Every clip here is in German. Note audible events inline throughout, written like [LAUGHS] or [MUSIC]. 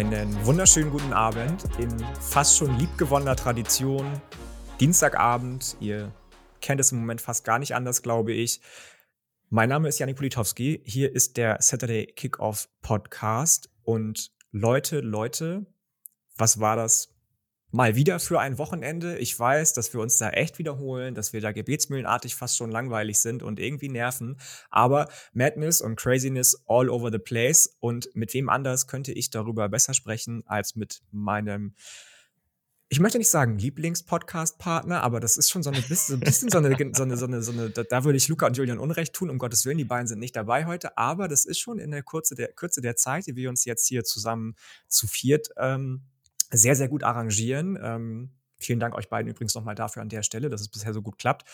Einen wunderschönen guten Abend in fast schon liebgewonnener Tradition. Dienstagabend, ihr kennt es im Moment fast gar nicht anders, glaube ich. Mein Name ist Janik Politowski. Hier ist der Saturday Kickoff Podcast. Und Leute, Leute, was war das mal wieder für ein Wochenende. Ich weiß, dass wir uns da echt wiederholen, dass wir da gebetsmühlenartig fast schon langweilig sind und irgendwie nerven. Aber Madness und Craziness all over the place. Und mit wem anders könnte ich darüber besser sprechen als mit meinem ich möchte nicht sagen Lieblings-Podcast-Partner, aber das ist schon so, ein bisschen so eine, so eine, so eine, so eine, da würde ich Luca und Julian Unrecht tun, um Gottes Willen, die beiden sind nicht dabei heute, aber das ist schon in der Kürze der, Kürze der Zeit, die wir uns jetzt hier zusammen zu viert ähm, sehr, sehr gut arrangieren. Ähm, vielen Dank euch beiden übrigens nochmal dafür an der Stelle, dass es bisher so gut klappt.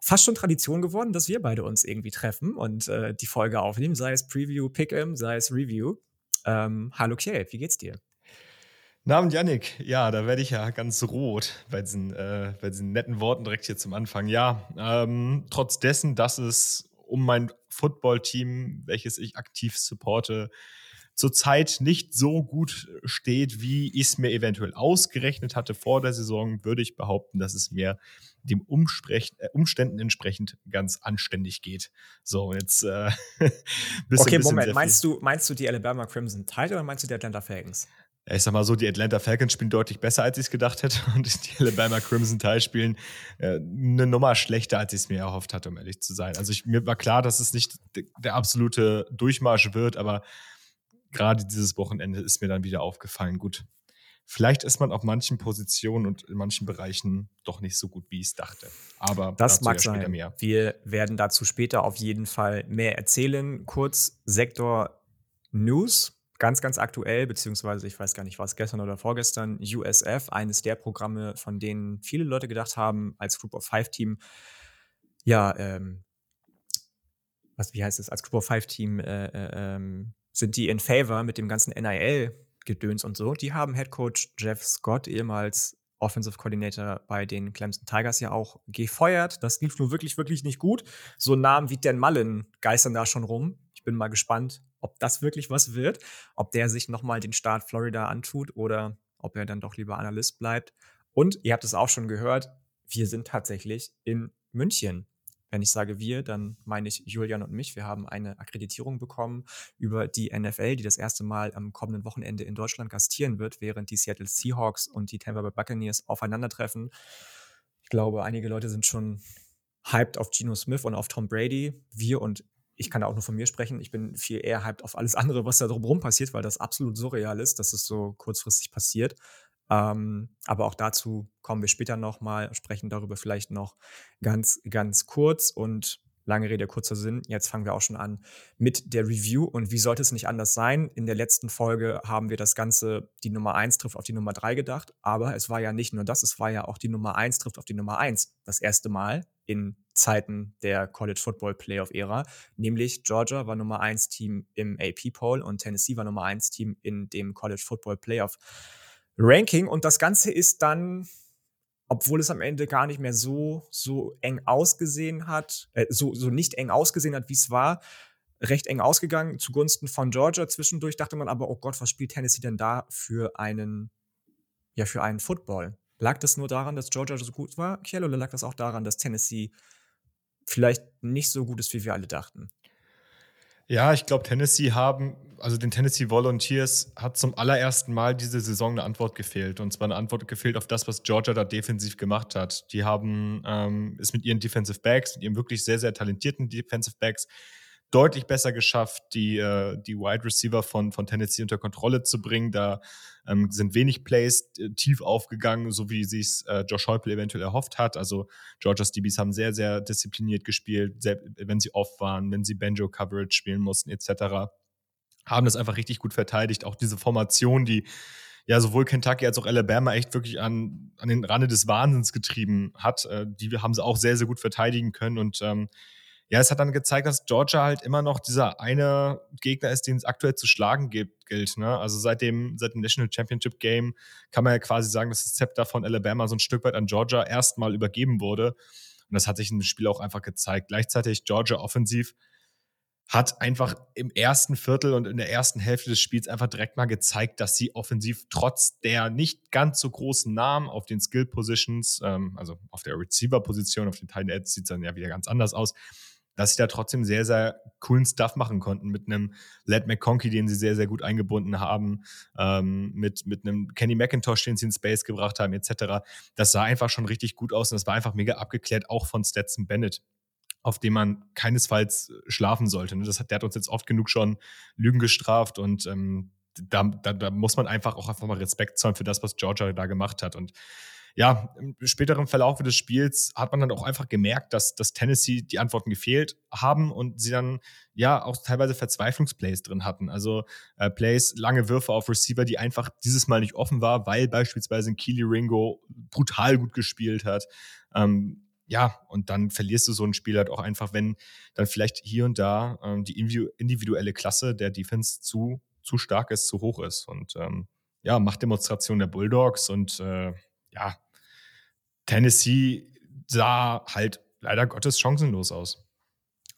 Fast schon Tradition geworden, dass wir beide uns irgendwie treffen und äh, die Folge aufnehmen, sei es Preview, Pick'em, sei es Review. Ähm, hallo Kjell, wie geht's dir? Namen Yannick, ja, da werde ich ja ganz rot bei diesen, äh, bei diesen netten Worten direkt hier zum Anfang. Ja, ähm, trotz dessen, dass es um mein Football-Team, welches ich aktiv supporte, zurzeit nicht so gut steht, wie ich es mir eventuell ausgerechnet hatte vor der Saison, würde ich behaupten, dass es mir dem äh, Umständen entsprechend ganz anständig geht. So, jetzt äh, [LAUGHS] Okay, Moment, meinst du, meinst du die Alabama Crimson Tide oder meinst du die Atlanta Falcons? ich sag mal so, die Atlanta Falcons spielen deutlich besser, als ich es gedacht hätte. [LAUGHS] Und die Alabama Crimson Tide spielen äh, eine Nummer schlechter, als ich es mir erhofft hatte, um ehrlich zu sein. Also ich, mir war klar, dass es nicht der absolute Durchmarsch wird, aber gerade dieses Wochenende ist mir dann wieder aufgefallen, gut, vielleicht ist man auf manchen Positionen und in manchen Bereichen doch nicht so gut, wie ich es dachte. Aber das mag ja sein. Mehr. Wir werden dazu später auf jeden Fall mehr erzählen. Kurz Sektor News, ganz, ganz aktuell, beziehungsweise ich weiß gar nicht, was gestern oder vorgestern, USF, eines der Programme, von denen viele Leute gedacht haben, als Group of Five Team, ja, ähm, was, wie heißt es, als Group of Five Team, äh, äh, ähm, sind die in favor mit dem ganzen NIL-Gedöns und so. Die haben Head Coach Jeff Scott, ehemals Offensive Coordinator bei den Clemson Tigers ja auch gefeuert. Das lief nur wirklich, wirklich nicht gut. So Namen wie Dan Mullen geistern da schon rum. Ich bin mal gespannt, ob das wirklich was wird, ob der sich nochmal den Staat Florida antut oder ob er dann doch lieber Analyst bleibt. Und ihr habt es auch schon gehört, wir sind tatsächlich in München. Wenn ich sage wir, dann meine ich Julian und mich. Wir haben eine Akkreditierung bekommen über die NFL, die das erste Mal am kommenden Wochenende in Deutschland gastieren wird, während die Seattle Seahawks und die Tampa Bay Buccaneers aufeinandertreffen. Ich glaube, einige Leute sind schon hyped auf Geno Smith und auf Tom Brady. Wir und ich kann da auch nur von mir sprechen. Ich bin viel eher hyped auf alles andere, was da drumherum passiert, weil das absolut surreal ist, dass es so kurzfristig passiert. Ähm, aber auch dazu kommen wir später nochmal, sprechen darüber vielleicht noch ganz, ganz kurz und lange Rede, kurzer Sinn. Jetzt fangen wir auch schon an mit der Review und wie sollte es nicht anders sein? In der letzten Folge haben wir das Ganze, die Nummer 1 trifft auf die Nummer 3 gedacht, aber es war ja nicht nur das, es war ja auch die Nummer 1 trifft auf die Nummer 1. Das erste Mal in Zeiten der College Football Playoff Ära, nämlich Georgia war Nummer 1 Team im AP Poll und Tennessee war Nummer 1 Team in dem College Football Playoff Ranking und das Ganze ist dann, obwohl es am Ende gar nicht mehr so, so eng ausgesehen hat, äh, so, so nicht eng ausgesehen hat, wie es war, recht eng ausgegangen zugunsten von Georgia. Zwischendurch dachte man aber, oh Gott, was spielt Tennessee denn da für einen, ja, für einen Football? Lag das nur daran, dass Georgia so gut war, Kiel, oder lag das auch daran, dass Tennessee vielleicht nicht so gut ist, wie wir alle dachten? Ja, ich glaube, Tennessee haben, also den Tennessee Volunteers hat zum allerersten Mal diese Saison eine Antwort gefehlt. Und zwar eine Antwort gefehlt auf das, was Georgia da defensiv gemacht hat. Die haben ähm, es mit ihren Defensive Backs, mit ihren wirklich sehr, sehr talentierten Defensive Backs, deutlich besser geschafft, die, äh, die Wide Receiver von, von Tennessee unter Kontrolle zu bringen. Da ähm, sind wenig Plays äh, tief aufgegangen, so wie sich äh, Josh Heupel eventuell erhofft hat. Also Georgia's DBs haben sehr, sehr diszipliniert gespielt, sehr, wenn sie off waren, wenn sie Banjo-Coverage spielen mussten, etc. Haben das einfach richtig gut verteidigt. Auch diese Formation, die ja sowohl Kentucky als auch Alabama echt wirklich an, an den Rande des Wahnsinns getrieben hat. Äh, die haben sie auch sehr, sehr gut verteidigen können und ähm, ja, es hat dann gezeigt, dass Georgia halt immer noch dieser eine Gegner ist, den es aktuell zu schlagen gibt, gilt. Ne? Also seit dem, seit dem National Championship Game kann man ja quasi sagen, dass das Zepter von Alabama so ein Stück weit an Georgia erstmal übergeben wurde. Und das hat sich im Spiel auch einfach gezeigt. Gleichzeitig Georgia offensiv hat einfach im ersten Viertel und in der ersten Hälfte des Spiels einfach direkt mal gezeigt, dass sie offensiv trotz der nicht ganz so großen Namen auf den Skill Positions, ähm, also auf der Receiver Position, auf den Tight Ends sieht es dann ja wieder ganz anders aus, dass sie da trotzdem sehr, sehr coolen Stuff machen konnten mit einem Led McConkey, den sie sehr, sehr gut eingebunden haben, ähm, mit, mit einem Kenny McIntosh, den sie in Space gebracht haben, etc. Das sah einfach schon richtig gut aus und das war einfach mega abgeklärt, auch von Stetson Bennett auf dem man keinesfalls schlafen sollte. Ne? Das hat, der hat uns jetzt oft genug schon Lügen gestraft und ähm, da, da, da, muss man einfach auch einfach mal Respekt zollen für das, was Georgia da gemacht hat. Und ja, im späteren Verlauf des Spiels hat man dann auch einfach gemerkt, dass, dass Tennessee die Antworten gefehlt haben und sie dann ja auch teilweise Verzweiflungsplays drin hatten. Also äh, Plays, lange Würfe auf Receiver, die einfach dieses Mal nicht offen war, weil beispielsweise ein Keely Ringo brutal gut gespielt hat. Ähm, ja, und dann verlierst du so ein Spiel halt auch einfach, wenn dann vielleicht hier und da ähm, die individuelle Klasse der Defense zu, zu stark ist, zu hoch ist. Und ähm, ja, Machtdemonstration der Bulldogs und äh, ja, Tennessee sah halt leider Gottes chancenlos aus.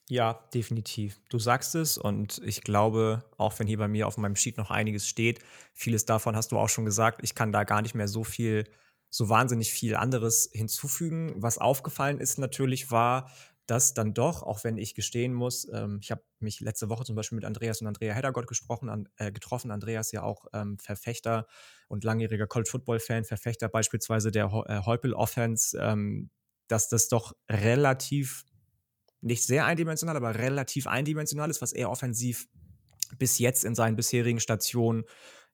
Ja, definitiv. Du sagst es und ich glaube, auch wenn hier bei mir auf meinem Sheet noch einiges steht, vieles davon hast du auch schon gesagt. Ich kann da gar nicht mehr so viel so wahnsinnig viel anderes hinzufügen. Was aufgefallen ist natürlich war, dass dann doch, auch wenn ich gestehen muss, ähm, ich habe mich letzte Woche zum Beispiel mit Andreas und Andrea Heddergott gesprochen, an, äh, getroffen. Andreas ja auch ähm, Verfechter und langjähriger College Football Fan, Verfechter beispielsweise der äh, Heupel Offense, ähm, dass das doch relativ nicht sehr eindimensional, aber relativ eindimensional ist, was er offensiv bis jetzt in seinen bisherigen Stationen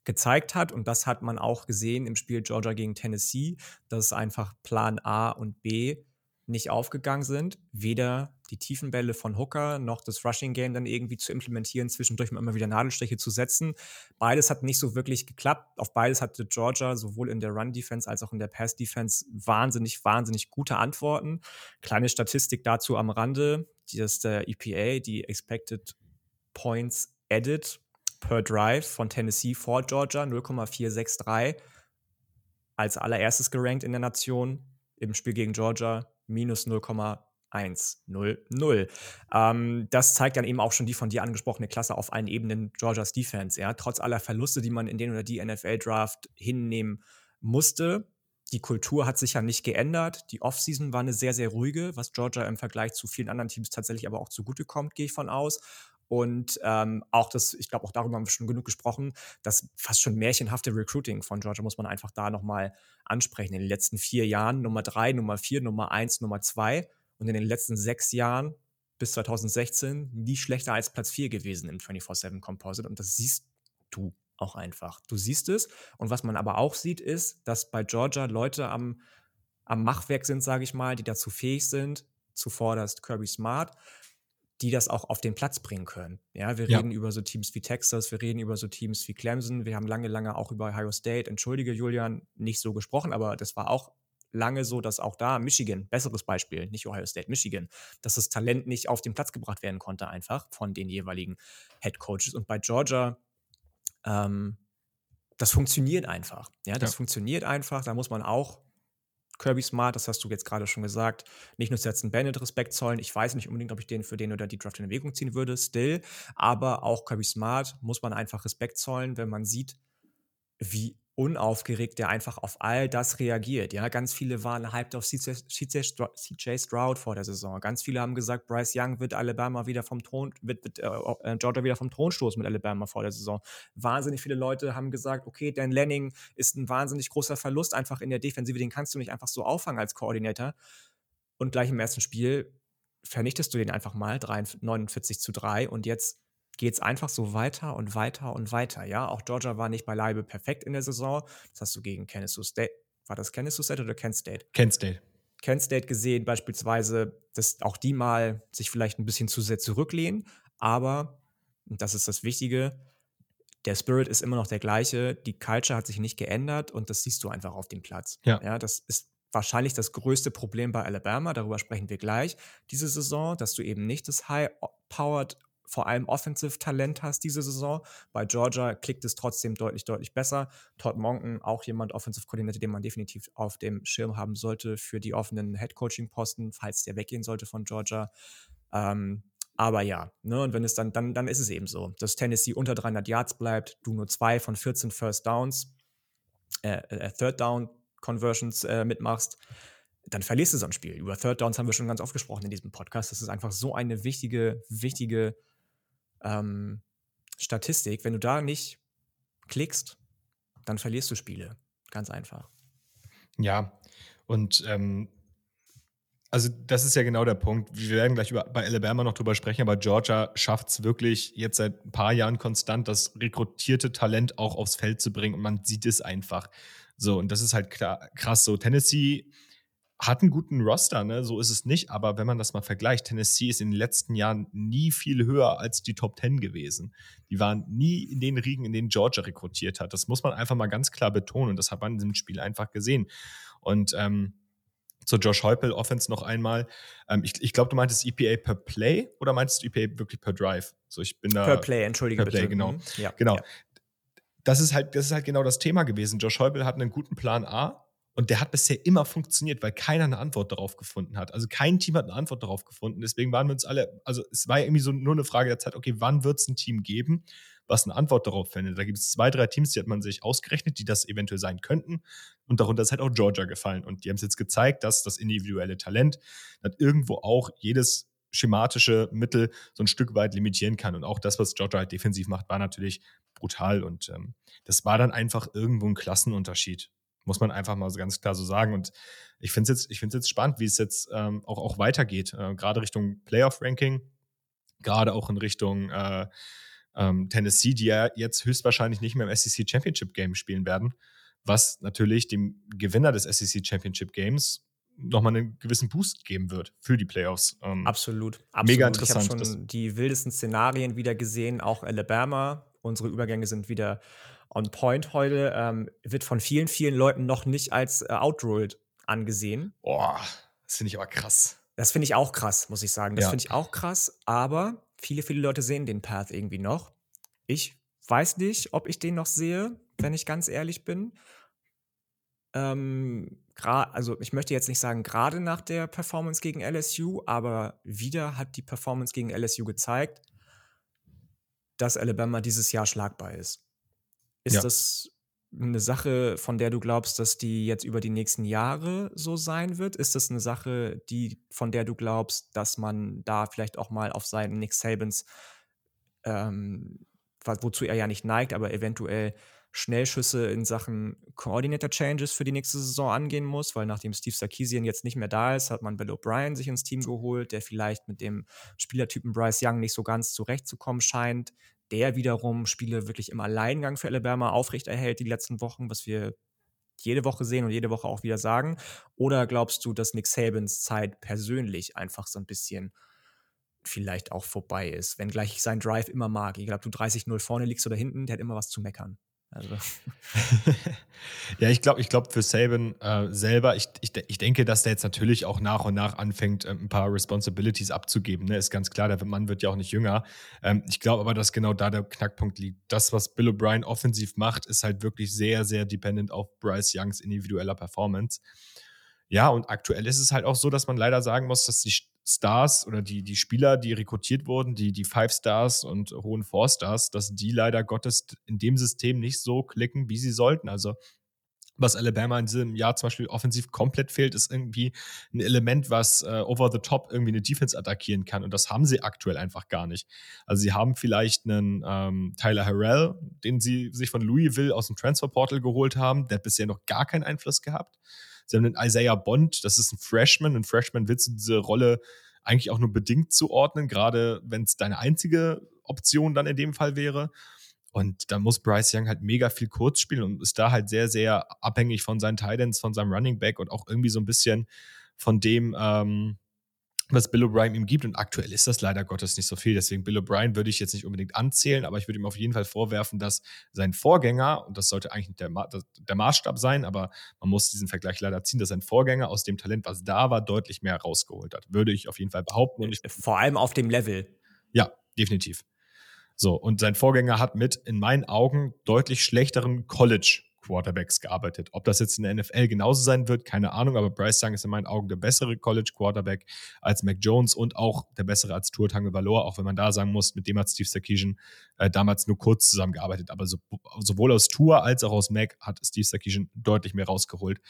gezeigt hat. Und das hat man auch gesehen im Spiel Georgia gegen Tennessee, dass einfach Plan A und B nicht aufgegangen sind. Weder die tiefen Bälle von Hooker noch das Rushing Game dann irgendwie zu implementieren, zwischendurch immer wieder Nadelstriche zu setzen. Beides hat nicht so wirklich geklappt. Auf beides hatte Georgia sowohl in der Run-Defense als auch in der Pass-Defense wahnsinnig, wahnsinnig gute Antworten. Kleine Statistik dazu am Rande. Ist der EPA, die Expected Points Added per Drive von Tennessee vor Georgia, 0,463. Als allererstes gerankt in der Nation. Im Spiel gegen Georgia minus 0,100. Ähm, das zeigt dann eben auch schon die von dir angesprochene Klasse auf allen Ebenen Georgias Defense. Ja? Trotz aller Verluste, die man in den oder die NFL-Draft hinnehmen musste, die Kultur hat sich ja nicht geändert. Die Offseason war eine sehr, sehr ruhige, was Georgia im Vergleich zu vielen anderen Teams tatsächlich aber auch zugutekommt, gehe ich von aus. Und ähm, auch das, ich glaube, auch darüber haben wir schon genug gesprochen, das fast schon märchenhafte Recruiting von Georgia muss man einfach da nochmal ansprechen. In den letzten vier Jahren Nummer drei, Nummer vier, Nummer eins, Nummer zwei und in den letzten sechs Jahren bis 2016 nie schlechter als Platz vier gewesen im 24-7 Composite. Und das siehst du auch einfach. Du siehst es. Und was man aber auch sieht, ist, dass bei Georgia Leute am, am Machwerk sind, sage ich mal, die dazu fähig sind, zuvorderst Kirby Smart, die das auch auf den Platz bringen können. Ja, wir ja. reden über so Teams wie Texas, wir reden über so Teams wie Clemson, wir haben lange, lange auch über Ohio State, entschuldige Julian, nicht so gesprochen, aber das war auch lange so, dass auch da Michigan, besseres Beispiel, nicht Ohio State, Michigan, dass das Talent nicht auf den Platz gebracht werden konnte, einfach von den jeweiligen Head Coaches. Und bei Georgia, ähm, das funktioniert einfach. Ja, das ja. funktioniert einfach. Da muss man auch Kirby Smart, das hast du jetzt gerade schon gesagt, nicht nur Stetson Bennett Respekt zollen. Ich weiß nicht unbedingt, ob ich den für den oder die Draft in Erwägung ziehen würde, still. Aber auch Kirby Smart muss man einfach Respekt zollen, wenn man sieht, wie unaufgeregt, der einfach auf all das reagiert. Ja, ganz viele waren hyped auf CJ Stroud vor der Saison. Ganz viele haben gesagt, Bryce Young wird Alabama wieder vom Thron, wird, wird äh, äh, Georgia wieder vom Thron stoßen mit Alabama vor der Saison. Wahnsinnig viele Leute haben gesagt, okay, Dan Lanning ist ein wahnsinnig großer Verlust einfach in der Defensive, den kannst du nicht einfach so auffangen als Koordinator. Und gleich im ersten Spiel vernichtest du den einfach mal 49 zu 3 und jetzt geht es einfach so weiter und weiter und weiter. Ja, auch Georgia war nicht beileibe perfekt in der Saison. Das hast du gegen Kansas State. War das Kansas State oder Kent State? Kent State. Kent State gesehen, beispielsweise, dass auch die mal sich vielleicht ein bisschen zu sehr zurücklehnen. Aber, und das ist das Wichtige, der Spirit ist immer noch der gleiche. Die Culture hat sich nicht geändert und das siehst du einfach auf dem Platz. Ja. ja das ist wahrscheinlich das größte Problem bei Alabama. Darüber sprechen wir gleich diese Saison, dass du eben nicht das High-Powered vor allem Offensive-Talent hast diese Saison. Bei Georgia klickt es trotzdem deutlich, deutlich besser. Todd Monken, auch jemand Offensive-Koordinator, den man definitiv auf dem Schirm haben sollte für die offenen Head-Coaching-Posten, falls der weggehen sollte von Georgia. Ähm, Aber ja, ne, und wenn es dann, dann, dann ist es eben so, dass Tennessee unter 300 Yards bleibt, du nur zwei von 14 First Downs, äh, äh, Third Down Conversions äh, mitmachst, dann verlierst du so ein Spiel. Über Third Downs haben wir schon ganz oft gesprochen in diesem Podcast. Das ist einfach so eine wichtige, wichtige ähm, Statistik. Wenn du da nicht klickst, dann verlierst du Spiele. Ganz einfach. Ja, und ähm, also das ist ja genau der Punkt. Wir werden gleich über, bei Alabama noch drüber sprechen, aber Georgia schafft es wirklich jetzt seit ein paar Jahren konstant, das rekrutierte Talent auch aufs Feld zu bringen und man sieht es einfach. So, und das ist halt klar, krass. So, Tennessee hat einen guten Roster, ne? so ist es nicht, aber wenn man das mal vergleicht, Tennessee ist in den letzten Jahren nie viel höher als die Top Ten gewesen. Die waren nie in den Riegen, in denen Georgia rekrutiert hat. Das muss man einfach mal ganz klar betonen und das hat man in diesem Spiel einfach gesehen. Und ähm, zur Josh Heupel Offense noch einmal. Ähm, ich ich glaube, du meintest EPA per Play oder meintest du EPA wirklich per Drive? So, ich bin da. Per Play, entschuldige per Play, bitte. genau. Mhm. Ja, genau. Ja. Das ist halt, das ist halt genau das Thema gewesen. Josh Heupel hat einen guten Plan A und der hat bisher immer funktioniert, weil keiner eine Antwort darauf gefunden hat. Also kein Team hat eine Antwort darauf gefunden. Deswegen waren wir uns alle, also es war ja irgendwie so nur eine Frage der Zeit, okay, wann wird es ein Team geben, was eine Antwort darauf findet? Da gibt es zwei, drei Teams, die hat man sich ausgerechnet, die das eventuell sein könnten. Und darunter ist halt auch Georgia gefallen. Und die haben es jetzt gezeigt, dass das individuelle Talent dann irgendwo auch jedes schematische Mittel so ein Stück weit limitieren kann. Und auch das, was Georgia halt defensiv macht, war natürlich brutal. Und ähm, das war dann einfach irgendwo ein Klassenunterschied. Muss man einfach mal so ganz klar so sagen. Und ich finde es jetzt, ich find's jetzt spannend, wie es jetzt ähm, auch, auch weitergeht. Äh, gerade Richtung Playoff-Ranking, gerade auch in Richtung äh, ähm, Tennessee, die ja jetzt höchstwahrscheinlich nicht mehr im SEC Championship Game spielen werden, was natürlich dem Gewinner des SEC Championship Games nochmal einen gewissen Boost geben wird für die Playoffs. Ähm, Absolut, absolut. Mega Ich interessant. habe schon die wildesten Szenarien wieder gesehen, auch Alabama. Unsere Übergänge sind wieder on point heute. Ähm, wird von vielen, vielen Leuten noch nicht als äh, outruled angesehen. Boah, das finde ich aber krass. Das finde ich auch krass, muss ich sagen. Das Ja. finde ich auch krass, aber viele, viele Leute sehen den Path irgendwie noch. Ich weiß nicht, ob ich den noch sehe, wenn ich ganz ehrlich bin. Ähm, also ich möchte jetzt nicht sagen, gerade nach der Performance gegen LSU, aber wieder hat die Performance gegen LSU gezeigt, dass Alabama dieses Jahr schlagbar ist. Ist Ja. das eine Sache, von der du glaubst, dass die jetzt über die nächsten Jahre so sein wird? Ist das eine Sache, die, von der du glaubst, dass man da vielleicht auch mal auf Seiten Nick Sabans, ähm, wozu er ja nicht neigt, aber eventuell Schnellschüsse in Sachen Coordinator Changes für die nächste Saison angehen muss, weil nachdem Steve Sarkisian jetzt nicht mehr da ist, hat man Bill O'Brien sich ins Team geholt, der vielleicht mit dem Spielertypen Bryce Young nicht so ganz zurechtzukommen scheint, der wiederum Spiele wirklich im Alleingang für Alabama aufrechterhält die letzten Wochen, was wir jede Woche sehen und jede Woche auch wieder sagen? Oder glaubst du, dass Nick Sabans Zeit persönlich einfach so ein bisschen vielleicht auch vorbei ist, wenngleich ich seinen Drive immer mag? Ich glaube, du 30-0 vorne liegst oder hinten, der hat immer was zu meckern. Also, [LAUGHS] ja, ich glaube, ich glaube für Saban äh, selber, ich, ich, ich denke, dass der jetzt natürlich auch nach und nach anfängt, ähm, ein paar Responsibilities abzugeben. Ne? Ist ganz klar, der Mann wird ja auch nicht jünger. Ähm, ich glaube aber, dass genau da der Knackpunkt liegt. Das, was Bill O'Brien offensiv macht, ist halt wirklich sehr, sehr dependent auf Bryce Youngs individueller Performance. Ja, und aktuell ist es halt auch so, dass man leider sagen muss, dass die Stars oder die, die Spieler, die rekrutiert wurden, die, die Five Stars und hohen Four Stars, dass die leider Gottes in dem System nicht so klicken, wie sie sollten. Also was Alabama in diesem Jahr zum Beispiel offensiv komplett fehlt, ist irgendwie ein Element, was äh, over the top irgendwie eine Defense attackieren kann. Und das haben sie aktuell einfach gar nicht. Also sie haben vielleicht einen ähm, Tyler Harrell, den sie sich von Louisville aus dem Transferportal geholt haben. Der hat bisher noch gar keinen Einfluss gehabt. Sie haben einen Isaiah Bond, das ist ein Freshman. Ein Freshman willst du diese Rolle eigentlich auch nur bedingt zuordnen, gerade wenn es deine einzige Option dann in dem Fall wäre. Und da muss Bryce Young halt mega viel kurz spielen und ist da halt sehr, sehr abhängig von seinen Titans, von seinem Running Back und auch irgendwie so ein bisschen von dem, ähm, was Bill O'Brien ihm gibt. Und aktuell ist das leider Gottes nicht so viel. Deswegen Bill O'Brien würde ich jetzt nicht unbedingt anzählen, aber ich würde ihm auf jeden Fall vorwerfen, dass sein Vorgänger, und das sollte eigentlich nicht der, Ma der Maßstab sein, aber man muss diesen Vergleich leider ziehen, dass sein Vorgänger aus dem Talent, was da war, deutlich mehr rausgeholt hat. Würde ich auf jeden Fall behaupten. Und ich vor allem auf dem Level. ja, definitiv. So, und sein Vorgänger hat mit, in meinen Augen, deutlich schlechteren Quarterbacks gearbeitet. Ob das jetzt in der NFL genauso sein wird, keine Ahnung, aber Bryce Young ist in meinen Augen der bessere College Quarterback als Mac Jones und auch der bessere als Tour Valor, auch wenn man da sagen muss, mit dem hat Steve Sarkisian äh, damals nur kurz zusammengearbeitet. Aber so, sowohl aus Tour als auch aus Mac hat Steve Sarkisian deutlich mehr rausgeholt.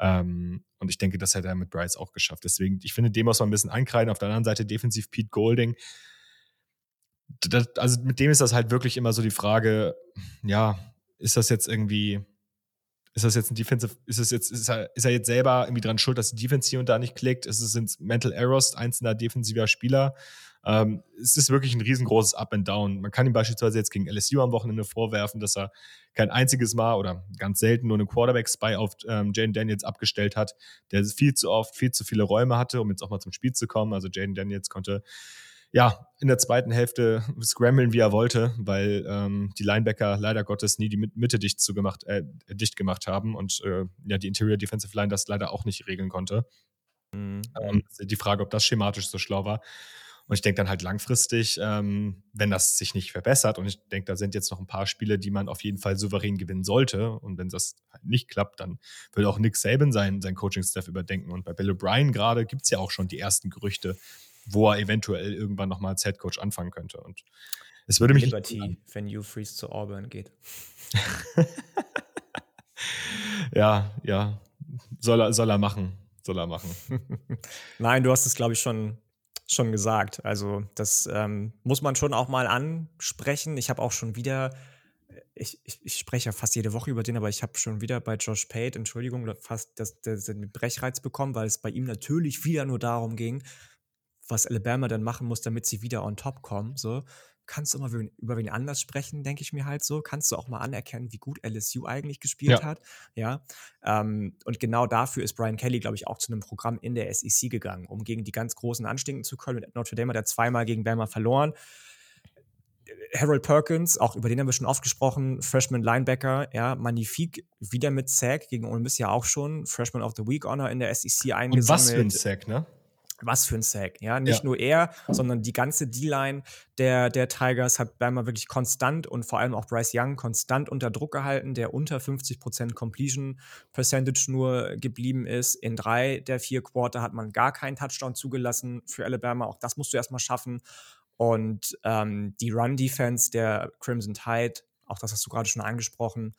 Ähm, und ich denke, das hat er mit Bryce auch geschafft. Deswegen, ich finde, dem muss man ein bisschen ankreiden. Auf der anderen Seite defensiv Pete Golding. Das, also mit dem ist das halt wirklich immer so die Frage, ja, ist das jetzt irgendwie, ist das jetzt ein Defensive, ist es jetzt, ist er, ist er jetzt selber irgendwie dran schuld, dass die Defense hier und da nicht klickt? Ist es sind Mental Errors einzelner defensiver Spieler? Ähm, es ist wirklich ein riesengroßes Up and Down. Man kann ihm beispielsweise jetzt gegen LSU am Wochenende vorwerfen, dass er kein einziges Mal oder ganz selten nur einen Quarterback-Spy auf ähm, Jaden Daniels abgestellt hat, der viel zu oft viel zu viele Räume hatte, um jetzt auch mal zum Spiel zu kommen. Also Jaden Daniels konnte ja, in der zweiten Hälfte scramblen, wie er wollte, weil ähm, die Linebacker leider Gottes nie die Mitte dicht, zugemacht, äh, dicht gemacht haben und äh, ja, die Interior Defensive Line das leider auch nicht regeln konnte. Mhm. Ähm, die Frage, ob das schematisch so schlau war. Und ich denke dann halt langfristig, ähm, wenn das sich nicht verbessert, und ich denke, da sind jetzt noch ein paar Spiele, die man auf jeden Fall souverän gewinnen sollte. Und wenn das halt nicht klappt, dann will auch Nick Saban sein, sein Coaching-Staff überdenken. Und bei Bill O'Brien gerade gibt es ja auch schon die ersten Gerüchte, wo er eventuell irgendwann nochmal als Head Coach anfangen könnte. Und es würde mich. Liberty, wenn Hugh Freeze zu Auburn geht. [LAUGHS] ja, ja. Soll er, soll er machen. Soll er machen. [LAUGHS] Nein, du hast es, glaube ich, schon, schon gesagt. Also, das ähm, muss man schon auch mal ansprechen. Ich habe auch schon wieder ich, ich, ich, spreche ja fast jede Woche über den, aber ich habe schon wieder bei Josh Pate, Entschuldigung, fast das, das, den Brechreiz bekommen, weil es bei ihm natürlich wieder nur darum ging, was Alabama dann machen muss, damit sie wieder on top kommen. So, kannst du mal über wen anders sprechen, denke ich mir halt so. Kannst du auch mal anerkennen, wie gut LSU eigentlich gespielt ja. hat. Ja. Ähm, und genau dafür ist Brian Kelly, glaube ich, auch zu einem Programm in der SEC gegangen, um gegen die ganz Großen anstinken zu können. Mit Notre Dame hat er zweimal gegen Bama verloren. Harold Perkins, auch über den haben wir schon oft gesprochen, Freshman Linebacker, ja, magnifik, wieder mit Sack, gegen Ole Miss ja auch schon, Freshman of the Week Honor in der SEC eingesammelt. Und was für ein Sack, ne? Was für ein Sack. Ja, nicht ja. nur er, sondern die ganze D-Line der, der Tigers hat Bama wirklich konstant und vor allem auch Bryce Young konstant unter Druck gehalten, der unter 50% Completion Percentage nur geblieben ist. In drei der vier Quarter hat man gar keinen Touchdown zugelassen für Alabama. Auch das musst du erstmal schaffen. Und ähm, die Run-Defense der Crimson Tide, auch das hast du gerade schon angesprochen,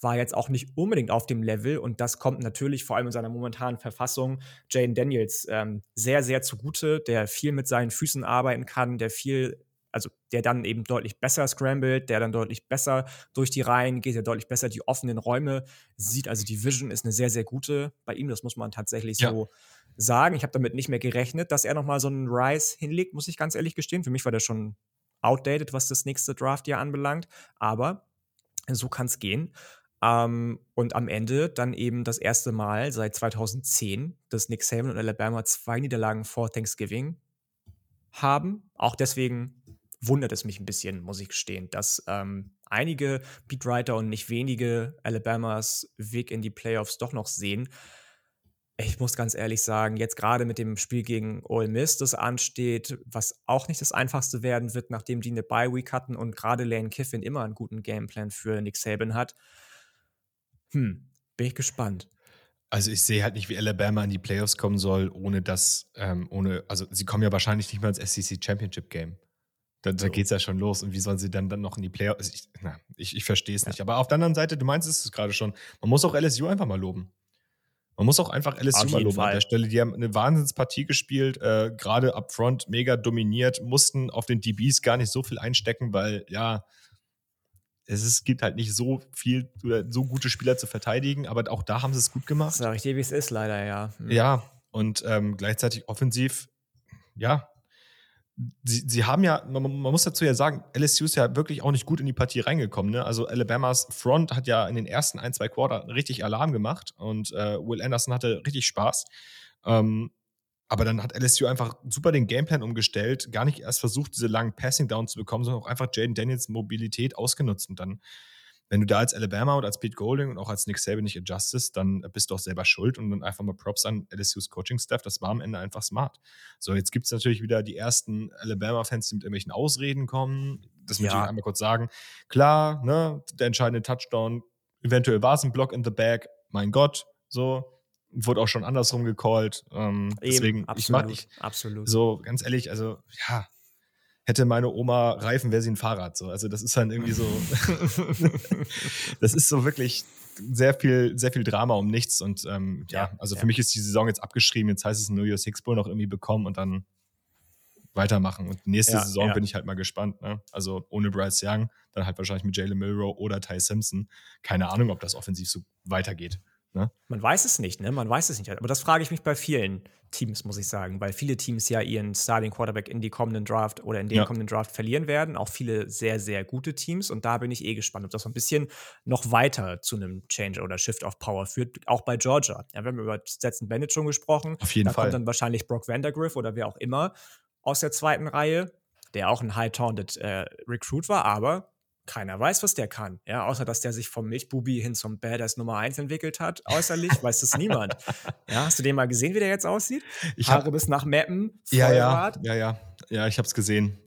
war jetzt auch nicht unbedingt auf dem Level und das kommt natürlich vor allem in seiner momentanen Verfassung Jaden Daniels ähm, sehr, sehr zugute, der viel mit seinen Füßen arbeiten kann, der viel, also der dann eben deutlich besser scrambled, der dann deutlich besser durch die Reihen geht, der deutlich besser die offenen Räume sieht. Also die Vision ist eine sehr, sehr gute bei ihm, das muss man tatsächlich ja. so sagen. Ich habe damit nicht mehr gerechnet, dass er nochmal so einen Rise hinlegt, muss ich ganz ehrlich gestehen. Für mich war der schon outdated, was das nächste Draft hier anbelangt, aber so kann es gehen. Ähm, und am Ende dann eben das erste Mal seit 2010, dass Nick Saban und Alabama zwei Niederlagen vor Thanksgiving haben. Auch deswegen wundert es mich ein bisschen, muss ich gestehen, dass ähm, einige Beatwriter und nicht wenige Alabamas Weg in die Playoffs doch noch sehen. Ich muss ganz ehrlich sagen, jetzt gerade mit dem Spiel gegen Ole Miss, das ansteht, was auch nicht das einfachste werden wird, nachdem die eine Bye-Week hatten und gerade Lane Kiffin immer einen guten Gameplan für Nick Saban hat, hm, bin ich gespannt. Also ich sehe halt nicht, wie Alabama in die Playoffs kommen soll, ohne dass, ähm, ohne, also sie kommen ja wahrscheinlich nicht mehr ins SEC Championship Game. Da, da so. geht es ja schon los. Und wie sollen sie dann, dann noch in die Playoffs? Also ich, na, ich, ich verstehe es ja. nicht. Aber auf der anderen Seite, du meinst es gerade schon, man muss auch LSU einfach mal loben. Man muss auch einfach LSU mal loben Fall. an der Stelle. Die haben eine Wahnsinnspartie gespielt, äh, gerade up front mega dominiert, mussten auf den DBs gar nicht so viel einstecken, weil ja, es ist, gibt halt nicht so viel oder so gute Spieler zu verteidigen, aber auch da haben sie es gut gemacht. Sag ich dir, wie es ist, leider, ja. Mhm. Ja, und ähm, gleichzeitig offensiv, ja. Sie, sie haben ja, man, man, muss dazu ja sagen, LSU ist ja wirklich auch nicht gut in die Partie reingekommen. Ne? Also Alabamas Front hat ja in den ersten ein, zwei Quarter richtig Alarm gemacht und äh, Will Anderson hatte richtig Spaß. Ähm, aber dann hat LSU einfach super den Gameplan umgestellt, gar nicht erst versucht, diese langen Passing Downs zu bekommen, sondern auch einfach Jaden Daniels Mobilität ausgenutzt. Und dann, wenn du da als Alabama oder als Pete Golding und auch als Nick Saban nicht adjustest, dann bist du auch selber schuld. Und dann einfach mal Props an LSUs Coaching-Staff. Das war am Ende einfach smart. So, jetzt gibt es natürlich wieder die ersten Alabama-Fans, die mit irgendwelchen Ausreden kommen. Das möchte ja. ich einmal kurz sagen. Klar, ne, der entscheidende Touchdown eventuell war es ein Block in the Bag, mein Gott, so. Wurde auch schon andersrum gecallt. Ähm, Eben, deswegen, absolut, ich mag, absolut. So, ganz ehrlich, also, ja, hätte meine Oma Reifen, wäre sie ein Fahrrad. So. Also das ist dann irgendwie so, [LAUGHS] das ist so wirklich sehr viel, sehr viel Drama um nichts. Und ähm, ja, also ja. für mich ist die Saison jetzt abgeschrieben. Jetzt heißt es New Year's Six Bowl noch irgendwie bekommen und dann weitermachen. Und nächste ja, Saison ja. bin ich halt mal gespannt. Ne? Also ohne Bryce Young, dann halt wahrscheinlich mit Jalen Milrow oder Ty Simpson. Keine Ahnung, ob das offensiv so weitergeht. Ne? Man weiß es nicht, ne? Man weiß es nicht. Aber das frage ich mich bei vielen Teams, muss ich sagen, weil viele Teams ja ihren Starting Quarterback in die kommenden Draft oder in den ja. kommenden Draft verlieren werden. Auch viele sehr, sehr gute Teams. Und da bin ich eh gespannt, ob das so ein bisschen noch weiter zu einem Change oder Shift of Power führt. Auch bei Georgia. Ja, wir haben über Stetson Bennett schon gesprochen. Auf jeden da Fall. kommt dann wahrscheinlich Brock Vandergriff oder wer auch immer aus der zweiten Reihe, der auch ein High-Taunted äh, Recruit war, aber keiner weiß, was der kann. Ja, außer dass der sich vom Milchbubi hin zum Badass Nummer 1 entwickelt hat. Äußerlich [LAUGHS] weiß es niemand. Ja, hast du den mal gesehen, wie der jetzt aussieht? Ich Haare bis nach Mappen. Ja, ja, ja, ja. Ja, ich habe es gesehen.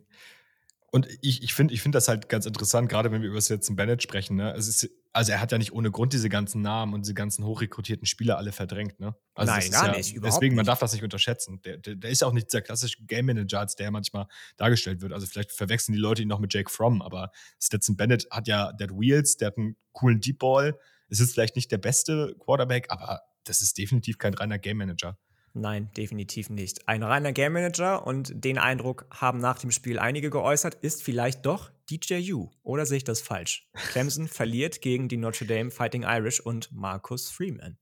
Und ich, ich finde ich find das halt ganz interessant, gerade wenn wir über jetzt Bennett sprechen. Ne? Es ist, also er hat ja nicht ohne Grund diese ganzen Namen und diese ganzen hochrekrutierten Spieler alle verdrängt. Ne? Also Nein, gar ja, nicht. Deswegen, man darf das nicht unterschätzen. Der, der, der, ist ja auch nicht dieser klassische Game Manager, als der manchmal dargestellt wird. Also vielleicht verwechseln die Leute ihn noch mit Jake Fromm, aber Stetson Bennett hat ja, der hat Wheels, der hat einen coolen Deep Ball. Es ist vielleicht nicht der beste Quarterback, aber das ist definitiv kein reiner Game Manager. Nein, definitiv nicht. Ein reiner Game Manager und den Eindruck haben nach dem Spiel einige geäußert, ist vielleicht doch DJU. Oder sehe ich das falsch? Clemson [LAUGHS] verliert gegen die Notre Dame Fighting Irish und Marcus Freeman.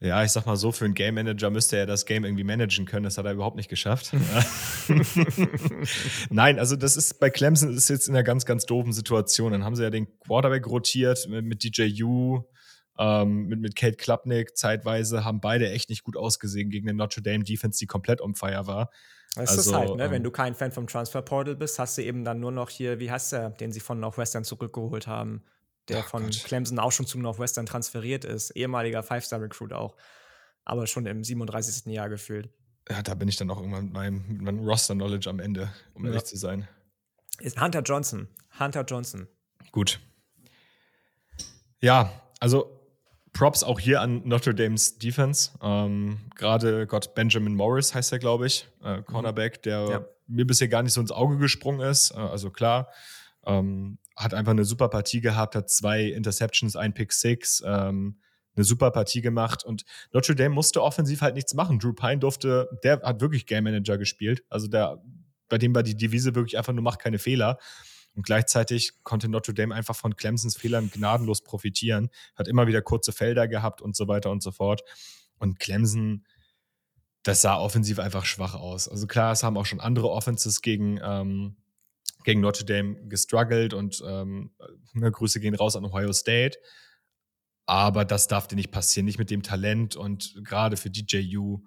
Ja, ich sag mal so, für einen Game Manager müsste er das Game irgendwie managen können. Das hat er überhaupt nicht geschafft. [LAUGHS] [LAUGHS] Nein, also das ist bei Clemson ist jetzt in einer ganz, ganz doofen Situation. Dann haben sie ja den Quarterback rotiert mit, mit DJU ähm, mit, mit Kate Klapnick zeitweise haben beide echt nicht gut ausgesehen gegen den Notre Dame Defense, die komplett on fire war. Das also, ist halt, ne? Ähm, wenn du kein Fan vom Transfer Portal bist, hast du eben dann nur noch hier, wie heißt der, den sie von Northwestern zurückgeholt haben, der von Gott. Clemson auch schon zu Northwestern transferiert ist, ehemaliger Five-Star-Recruit auch, aber schon im 37. Jahr gefühlt. Ja, da bin ich dann auch irgendwann mit meinem, mit meinem Roster-Knowledge am Ende, um ja. ehrlich zu sein. Ist Hunter Johnson. Hunter Johnson. Gut. Ja, also Props auch hier an Notre Dames Defense. Ähm, Gerade Gott Benjamin Morris heißt er, glaube ich, äh, Cornerback, der ja. mir bisher gar nicht so ins Auge gesprungen ist. Äh, also klar, ähm, hat einfach eine super Partie gehabt, hat zwei Interceptions, ein Pick Six, ähm, eine super Partie gemacht und Notre Dame musste offensiv halt nichts machen. Drew Pine durfte, der hat wirklich Game Manager gespielt. Also der, bei dem war die Devise wirklich einfach nur macht keine Fehler. Und gleichzeitig konnte Notre Dame einfach von Clemsons Fehlern gnadenlos profitieren, hat immer wieder kurze Felder gehabt und so weiter und so fort. Und Clemson, das sah offensiv einfach schwach aus. Also klar, es haben auch schon andere Offenses gegen, ähm, gegen Notre Dame gestruggelt und ähm, ne, Grüße gehen raus an Ohio State. Aber das darf dir nicht passieren, nicht mit dem Talent und gerade für DJU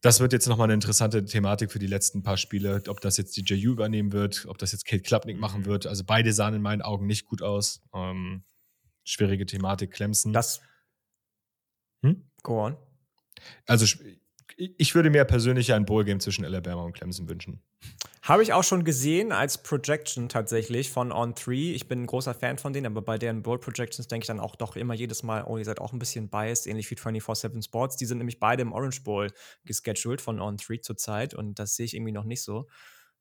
das wird jetzt nochmal eine interessante Thematik für die letzten paar Spiele, ob das jetzt die JU übernehmen wird, ob das jetzt Kate Klapnick machen mhm. wird. Also beide sahen in meinen Augen nicht gut aus. Ähm, schwierige Thematik, Clemson. Das. Hm? Go on. Also ich würde mir persönlich ein Bowl-Game zwischen Alabama und Clemson wünschen. Habe ich auch schon gesehen als Projection tatsächlich von On3. Ich bin ein großer Fan von denen, aber bei deren Bowl Projections denke ich dann auch doch immer jedes Mal, oh, ihr seid auch ein bisschen biased, ähnlich wie 24-7 Sports. Die sind nämlich beide im Orange Bowl gescheduled von On3 zurzeit und das sehe ich irgendwie noch nicht so,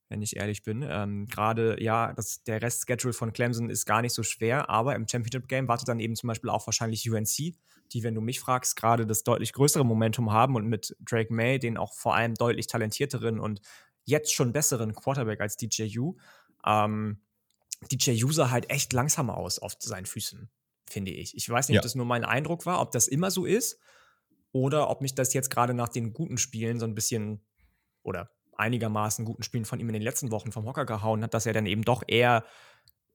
wenn ich ehrlich bin. Ähm, Gerade, ja, das, der Rest-Schedule von Clemson ist gar nicht so schwer, aber im Championship-Game wartet dann eben zum Beispiel auch wahrscheinlich UNC, die, wenn du mich fragst, gerade das deutlich größere Momentum haben und mit Drake May, den auch vor allem deutlich talentierteren und jetzt schon besseren Quarterback als DJU. Ähm, DJU sah halt echt langsamer aus auf seinen Füßen, finde ich. Ich weiß nicht, ja. ob das nur mein Eindruck war, ob das immer so ist oder ob mich das jetzt gerade nach den guten Spielen so ein bisschen oder einigermaßen guten Spielen von ihm in den letzten Wochen vom Hocker gehauen hat, dass er dann eben doch eher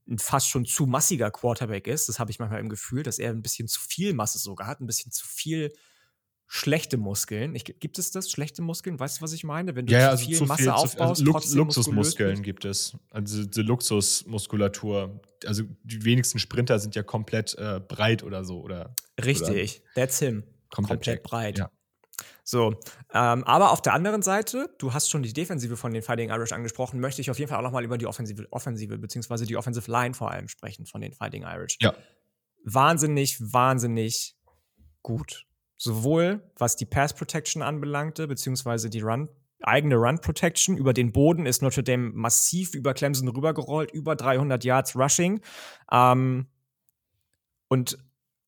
ein fast schon zu massiger Quarterback ist. Das habe ich manchmal im Gefühl, dass er ein bisschen zu viel Masse sogar hat, ein bisschen zu viel schlechte Muskeln. Ich, gibt es das? Schlechte Muskeln? Weißt du, was ich meine? Wenn du ja, zu also viel zu Masse viel, aufbaust, also Lux Luxusmuskeln gibt es. Also die Luxusmuskulatur. Also die wenigsten Sprinter sind ja komplett äh, breit oder so. Oder, Richtig, oder that's him. Komplett, komplett breit. Ja. So, ähm, aber auf der anderen Seite, du hast schon die Defensive von den Fighting Irish angesprochen, möchte ich auf jeden Fall auch nochmal über die Offensive, Offensive beziehungsweise die Offensive Line vor allem sprechen von den Fighting Irish. Ja. wahnsinnig, wahnsinnig gut. Sowohl was die Pass Protection anbelangte, beziehungsweise die Run, eigene Run Protection. Über den Boden ist Notre Dame massiv über Clemson rübergerollt, über 300 Yards Rushing. Ähm, und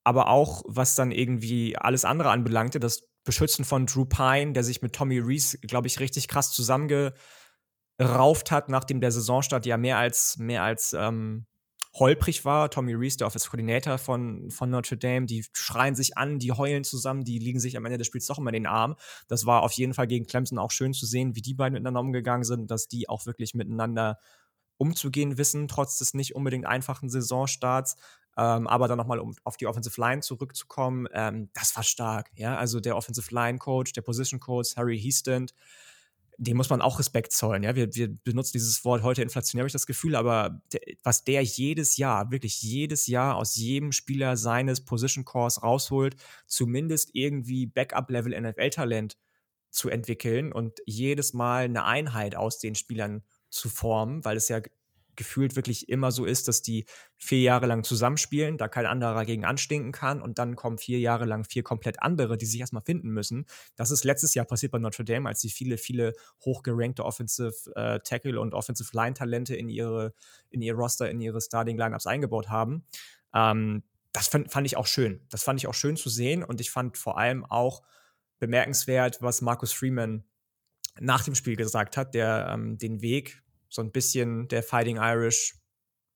aber auch, was dann irgendwie alles andere anbelangte, das Beschützen von Drew Pine, der sich mit Tommy Reese, glaube ich, richtig krass zusammengerauft hat, nachdem der Saisonstart ja mehr als, mehr als ähm, holprig war. Tommy Reese, der Office Coordinator von, von Notre Dame, die schreien sich an, die heulen zusammen, die liegen sich am Ende des Spiels doch immer in den Arm. Das war auf jeden Fall gegen Clemson auch schön zu sehen, wie die beiden miteinander umgegangen sind, dass die auch wirklich miteinander umzugehen wissen, trotz des nicht unbedingt einfachen Saisonstarts. Ähm, aber dann nochmal, um auf die Offensive Line zurückzukommen, ähm, das war stark. Ja, also der Offensive Line Coach, der Position Coach, Harry Heaston, dem muss man auch Respekt zollen. Ja, wir, wir benutzen dieses Wort heute inflationär, habe ich das Gefühl, aber was der jedes Jahr, wirklich jedes Jahr aus jedem Spieler seines Position Cores rausholt, zumindest irgendwie Backup-Level NFL-Talent zu entwickeln und jedes Mal eine Einheit aus den Spielern zu formen, weil es ja gefühlt wirklich immer so ist, dass die vier Jahre lang zusammenspielen, da kein anderer gegen anstinken kann und dann kommen vier Jahre lang vier komplett andere, die sich erstmal finden müssen. Das ist letztes Jahr passiert bei Notre Dame, als sie viele, viele hochgerankte Offensive äh, Tackle und Offensive Line Talente in ihre, in ihr Roster, in ihre Starting Lineups eingebaut haben. Ähm, das fand, ich auch schön. Das fand ich auch schön zu sehen und ich fand vor allem auch bemerkenswert, was Marcus Freeman nach dem Spiel gesagt hat, der ähm, den Weg so ein bisschen der Fighting Irish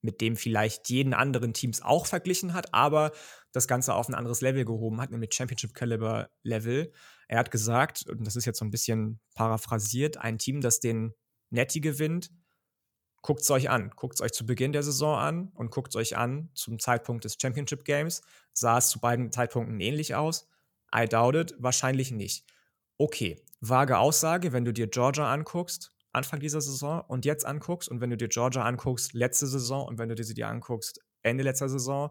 mit dem vielleicht jeden anderen Teams auch verglichen hat, aber das Ganze auf ein anderes Level gehoben hat, nämlich Championship Caliber Level. Er hat gesagt, und das ist jetzt so ein bisschen paraphrasiert, ein Team, das den Netty gewinnt, guckt es euch an. Guckt es euch zu Beginn der Saison an und guckt es euch an zum Zeitpunkt des Championship Games. Sah es zu beiden Zeitpunkten ähnlich aus? I doubt it, wahrscheinlich nicht. Okay, vage Aussage, wenn du dir Georgia anguckst, Anfang dieser Saison und jetzt anguckst und wenn du dir Georgia anguckst, letzte Saison und wenn du dir sie dir anguckst, Ende letzter Saison,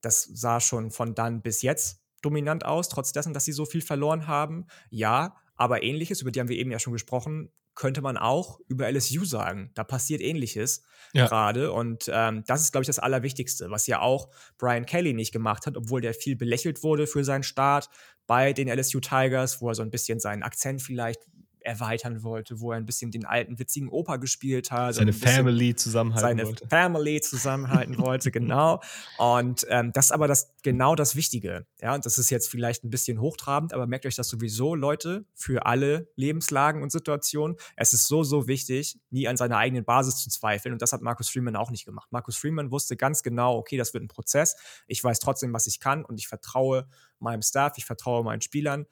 das sah schon von dann bis jetzt dominant aus, trotz dessen, dass sie so viel verloren haben. Ja, aber ähnliches, über die haben wir eben ja schon gesprochen, könnte man auch über LSU sagen. Da passiert ähnliches ja. gerade. Und ähm, das ist, glaube ich, das Allerwichtigste, was ja auch Brian Kelly nicht gemacht hat, obwohl der viel belächelt wurde für seinen Start bei den LSU Tigers, wo er so ein bisschen seinen Akzent vielleicht erweitern wollte, wo er ein bisschen den alten witzigen Opa gespielt hat. Seine Family zusammenhalten seine wollte. Seine Family zusammenhalten [LAUGHS] wollte, genau. Und ähm, das ist aber das, genau das Wichtige. Ja, und das ist jetzt vielleicht ein bisschen hochtrabend, aber merkt euch das sowieso, Leute, für alle Lebenslagen und Situationen. Es ist so, so wichtig, nie an seiner eigenen Basis zu zweifeln. Und das hat Markus Freeman auch nicht gemacht. Markus Freeman wusste ganz genau, okay, das wird ein Prozess. Ich weiß trotzdem, was ich kann und ich vertraue meinem Staff, ich vertraue meinen Spielern.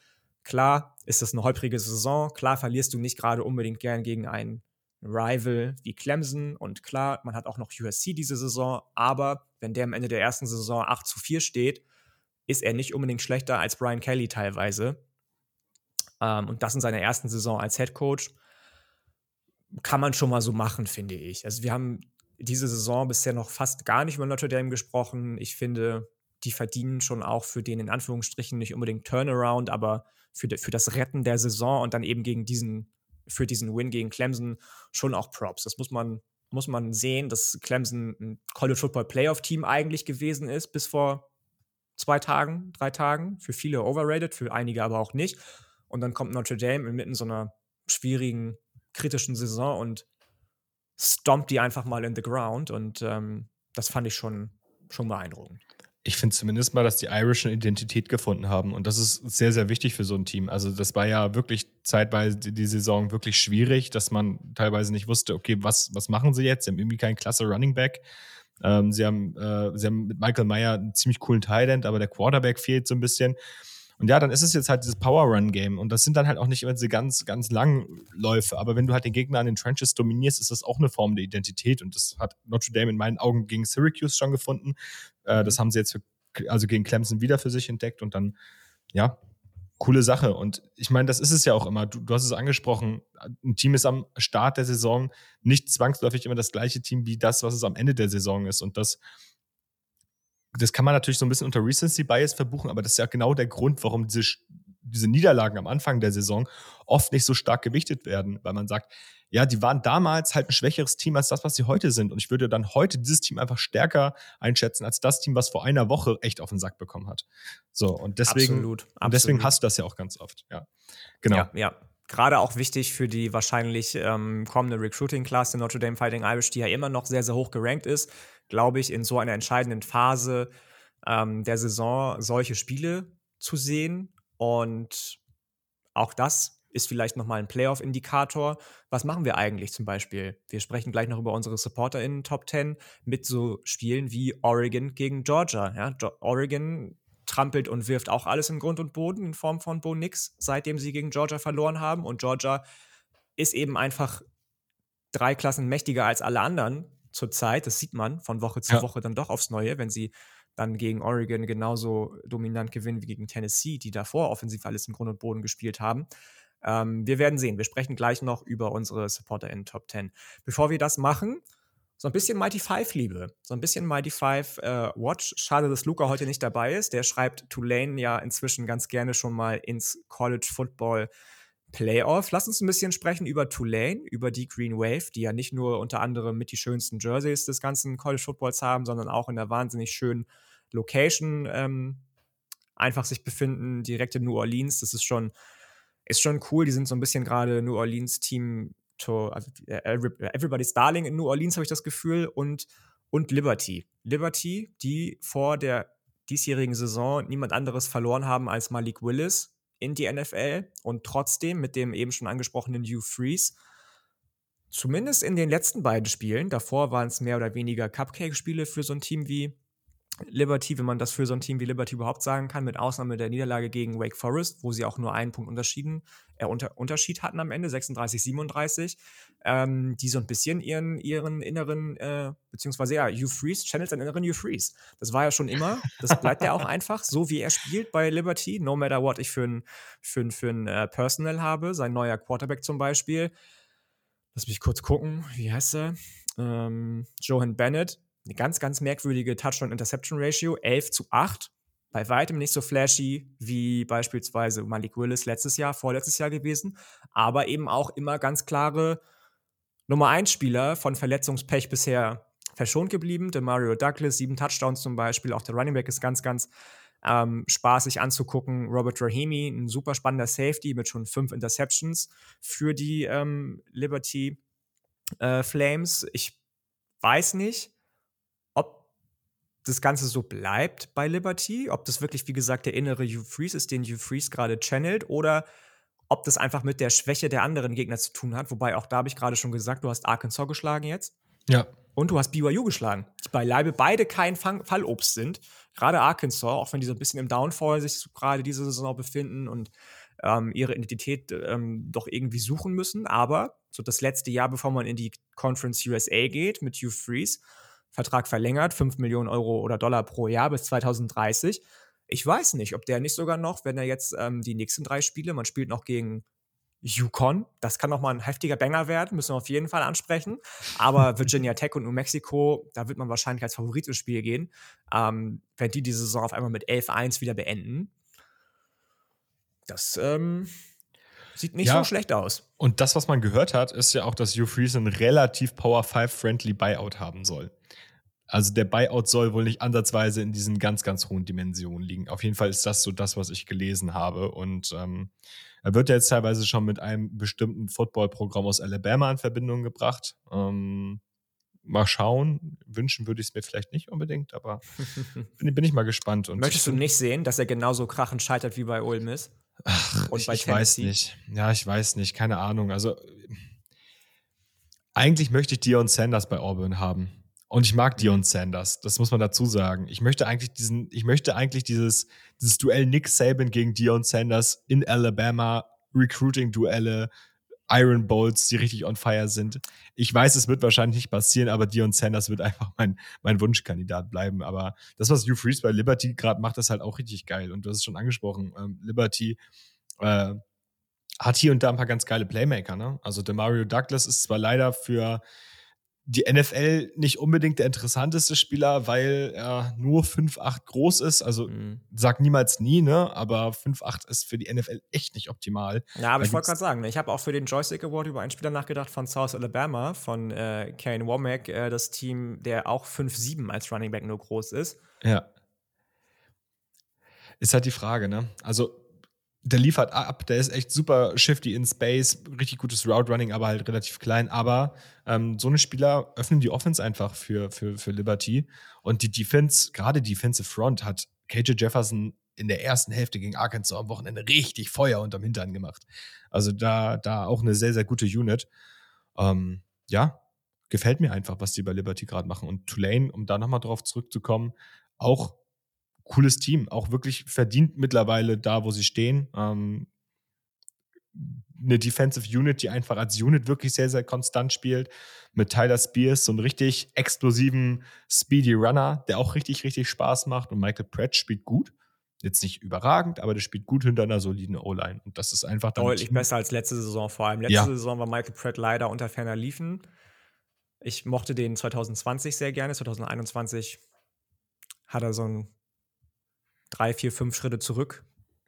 Klar ist das eine holprige Saison, klar verlierst du nicht gerade unbedingt gern gegen einen Rival wie Clemson und klar, man hat auch noch USC diese Saison, aber wenn der am Ende der ersten Saison 8 zu 4 steht, ist er nicht unbedingt schlechter als Brian Kelly teilweise. Ähm, und das in seiner ersten Saison als Head Coach kann man schon mal so machen, finde ich. Also wir haben diese Saison bisher noch fast gar nicht über Notre Dame gesprochen. Ich finde, die verdienen schon auch für den in Anführungsstrichen nicht unbedingt Turnaround, aber für, für das Retten der Saison und dann eben gegen diesen, für diesen Win gegen Clemson schon auch Props. Das muss man, muss man sehen, dass Clemson ein College Football Playoff Team eigentlich gewesen ist bis vor zwei Tagen, drei Tagen. Für viele overrated, für einige aber auch nicht. Und dann kommt Notre Dame inmitten so einer schwierigen, kritischen Saison und stompt die einfach mal in the ground. Und ähm, das fand ich schon, schon beeindruckend ich finde zumindest mal, dass die Irish eine Identität gefunden haben. Und das ist sehr, sehr wichtig für so ein Team. Also, das war ja wirklich zeitweise die Saison wirklich schwierig, dass man teilweise nicht wusste, okay, was, was machen sie jetzt? Sie haben irgendwie keinen klasse Running Back. Ähm, sie, haben, äh, sie haben mit Michael Meyer einen ziemlich coolen End, aber der Quarterback fehlt so ein bisschen. Und ja, dann ist es jetzt halt dieses Power-Run-Game. Und das sind dann halt auch nicht immer diese ganz, ganz langen Läufe. Aber wenn du halt den Gegner an den Trenches dominierst, ist das auch eine Form der Identität. Und das hat Notre Dame in meinen Augen gegen Syracuse schon gefunden. Äh, das haben sie jetzt für, also gegen Clemson wieder für sich entdeckt. Und dann, ja, coole Sache. Und ich meine, das ist es ja auch immer. Du, du, hast es angesprochen. Ein Team ist am Start der Saison nicht zwangsläufig immer das gleiche Team wie das, was es am Ende der Saison ist. Und das das kann man natürlich so ein bisschen unter Recency Bias verbuchen, aber das ist ja genau der Grund, warum diese, diese Niederlagen am Anfang der Saison oft nicht so stark gewichtet werden, weil man sagt, ja, die waren damals halt ein schwächeres Team als das, was sie heute sind. Und ich würde dann heute dieses Team einfach stärker einschätzen als das Team, was vor einer Woche echt auf den Sack bekommen hat. So, und deswegen, absolut, absolut. Und deswegen hast du das ja auch ganz oft. Ja, genau. Ja, ja. Gerade auch wichtig für die wahrscheinlich ähm, kommende Recruiting-Class der Notre Dame Fighting Irish, die ja immer noch sehr, sehr hoch gerankt ist, glaube ich, in so einer entscheidenden Phase ähm, der Saison solche Spiele zu sehen. Und auch das ist vielleicht nochmal ein Playoff-Indikator. Was machen wir eigentlich zum Beispiel? Wir sprechen gleich noch über unsere SupporterInnen Top 10 mit so Spielen wie Oregon gegen Georgia. Ja, Oregon trampelt und wirft auch alles in Grund und Boden in Form von Bo Nix, seitdem sie gegen Georgia verloren haben. Und Georgia ist eben einfach drei Klassen mächtiger als alle anderen zurzeit. Das sieht man von Woche zu ja. Woche dann doch aufs Neue, wenn sie dann gegen Oregon genauso dominant gewinnen wie gegen Tennessee, die davor offensiv alles im Grund und Boden gespielt haben. Ähm, wir werden sehen. Wir sprechen gleich noch über unsere Supporter in Top 10. Bevor wir das machen, so ein bisschen Mighty Five Liebe, so ein bisschen Mighty Five äh, Watch. Schade, dass Luca heute nicht dabei ist. Der schreibt Tulane ja inzwischen ganz gerne schon mal ins College Football Playoff. Lass uns ein bisschen sprechen über Tulane, über die Green Wave, die ja nicht nur unter anderem mit die schönsten Jerseys des ganzen College Footballs haben, sondern auch in einer wahnsinnig schönen Location ähm, einfach sich befinden, direkt in New Orleans. Das ist schon, ist schon cool. Die sind so ein bisschen gerade New Orleans Team, to, also äh, Everybody's Darling in New Orleans, habe ich das Gefühl, und, und Liberty. Liberty, die vor der diesjährigen Saison niemand anderes verloren haben als Malik Willis in die NFL und trotzdem mit dem eben schon angesprochenen Hugh Freeze. Zumindest in den letzten beiden Spielen, davor waren es mehr oder weniger Cupcake-Spiele für so ein Team wie Liberty, wenn man das für so ein Team wie Liberty überhaupt sagen kann, mit Ausnahme der Niederlage gegen Wake Forest, wo sie auch nur einen Punkt Unterschieden, äh, unter, Unterschied hatten am Ende, 36, 37, ähm, die so ein bisschen ihren, ihren inneren, äh, beziehungsweise ja, Hugh Freeze, channelt seinen inneren Hugh Freeze. Das war ja schon immer, das bleibt ja auch [LAUGHS] einfach, so wie er spielt bei Liberty, no matter what ich für ein, für ein, für ein äh, Personal habe, sein neuer Quarterback zum Beispiel. Lass mich kurz gucken, wie heißt er? Ähm, Johan Bennett, eine ganz, ganz merkwürdige Touchdown-Interception-Ratio, 11 zu 8. Bei weitem nicht so flashy wie beispielsweise Malik Willis letztes Jahr, vorletztes Jahr gewesen, aber eben auch immer ganz klare Nummer 1 Spieler von Verletzungspech bisher verschont geblieben. Der Mario Douglas, sieben Touchdowns zum Beispiel. Auch der Running Back ist ganz, ganz ähm, spaßig anzugucken. Robert Rahimi, ein super spannender Safety mit schon fünf Interceptions für die ähm, Liberty äh, Flames. Ich weiß nicht, das Ganze so bleibt bei Liberty, ob das wirklich, wie gesagt, der innere Hugh Freeze ist, den Hugh Freeze gerade channelt, oder ob das einfach mit der Schwäche der anderen Gegner zu tun hat. Wobei auch da habe ich gerade schon gesagt, du hast Arkansas geschlagen jetzt. Ja. Und du hast BYU geschlagen, die beileibe beide kein Fang Fallobst sind. Gerade Arkansas, auch wenn die so ein bisschen im Downfall sich gerade diese Saison befinden und ähm, ihre Identität ähm, doch irgendwie suchen müssen. Aber so das letzte Jahr, bevor man in die Conference USA geht mit Hugh Freeze, Vertrag verlängert, 5 Millionen Euro oder Dollar pro Jahr bis 2030. Ich weiß nicht, ob der nicht sogar noch, wenn er jetzt ähm, die nächsten drei Spiele, man spielt noch gegen Yukon, das kann noch mal ein heftiger Banger werden, müssen wir auf jeden Fall ansprechen. Aber [LAUGHS] Virginia Tech und New Mexico, da wird man wahrscheinlich als Favorit ins Spiel gehen, ähm, wenn die die Saison auf einmal mit 11-1 wieder beenden. Das ähm, sieht nicht ja, so schlecht aus. Und das, was man gehört hat, ist ja auch, dass Hugh Freeze ein relativ Power 5-friendly Buyout haben soll. Also der Buyout soll wohl nicht ansatzweise in diesen ganz, ganz hohen Dimensionen liegen. Auf jeden Fall ist das so das, was ich gelesen habe. Und ähm, er wird ja jetzt teilweise schon mit einem bestimmten Footballprogramm aus Alabama in Verbindung gebracht. Ähm, mal schauen. Wünschen würde ich es mir vielleicht nicht unbedingt, aber [LAUGHS] bin, bin ich mal gespannt. Und Möchtest du nicht sehen, dass er genauso krachend scheitert wie bei Ole Miss? Ach, und ich, bei ich weiß nicht. Ja, ich weiß nicht. Keine Ahnung. Also eigentlich möchte ich Dion Sanders bei Auburn haben. Und ich mag Dion Sanders, das muss man dazu sagen. Ich möchte eigentlich diesen, ich möchte eigentlich dieses, dieses Duell Nick Saban gegen Dion Sanders in Alabama, Recruiting-Duelle, Iron Bowls, die richtig on fire sind. Ich weiß, es wird wahrscheinlich nicht passieren, aber Dion Sanders wird [LAUGHS] einfach mein, mein Wunschkandidat bleiben. Aber das, was Hugh Freeze bei Liberty gerade macht, ist halt auch richtig geil. Und du hast es schon angesprochen. Ähm, Liberty äh, hat hier und da ein paar ganz geile Playmaker. Ne? Also der Mario Douglas ist zwar leider für die NFL nicht unbedingt der interessanteste Spieler, weil er nur 5'8 groß ist. Also mhm. sag niemals nie, ne? Aber 5'8 ist für die NFL echt nicht optimal. Ja, aber da ich wollte gerade sagen, ne, ich habe auch für den Joystick Award über einen Spieler nachgedacht von South Alabama, von äh, Kane Womack, äh, das Team, der auch 5'7 als Running Back nur groß ist. Ja. Ist halt die Frage, ne? Also der liefert ab, der ist echt super shifty in Space, richtig gutes Route Running, aber halt relativ klein. Aber ähm, so eine Spieler öffnen die Offense einfach für, für, für Liberty. Und die Defense, gerade Defensive Front, hat KJ Jefferson in der ersten Hälfte gegen Arkansas am Wochenende richtig Feuer unterm Hintern gemacht. Also da, da auch eine sehr, sehr gute Unit. Ähm, ja, gefällt mir einfach, was die bei Liberty gerade machen. Und Tulane, um da nochmal drauf zurückzukommen, auch cooles Team, auch wirklich verdient mittlerweile da, wo sie stehen. Ähm, eine Defensive Unit, die einfach als Unit wirklich sehr, sehr konstant spielt. Mit Tyler Spears, so einen richtig explosiven Speedy Runner, der auch richtig, richtig Spaß macht. Und Michael Pratt spielt gut. Jetzt nicht überragend, aber der spielt gut hinter einer soliden O-Line. Und das ist einfach deutlich besser als letzte Saison. Vor allem letzte ja. Saison war Michael Pratt leider unter ferner Liefen. Ich mochte den 2020 sehr gerne. 2021 hat er so ein drei, vier, fünf Schritte zurück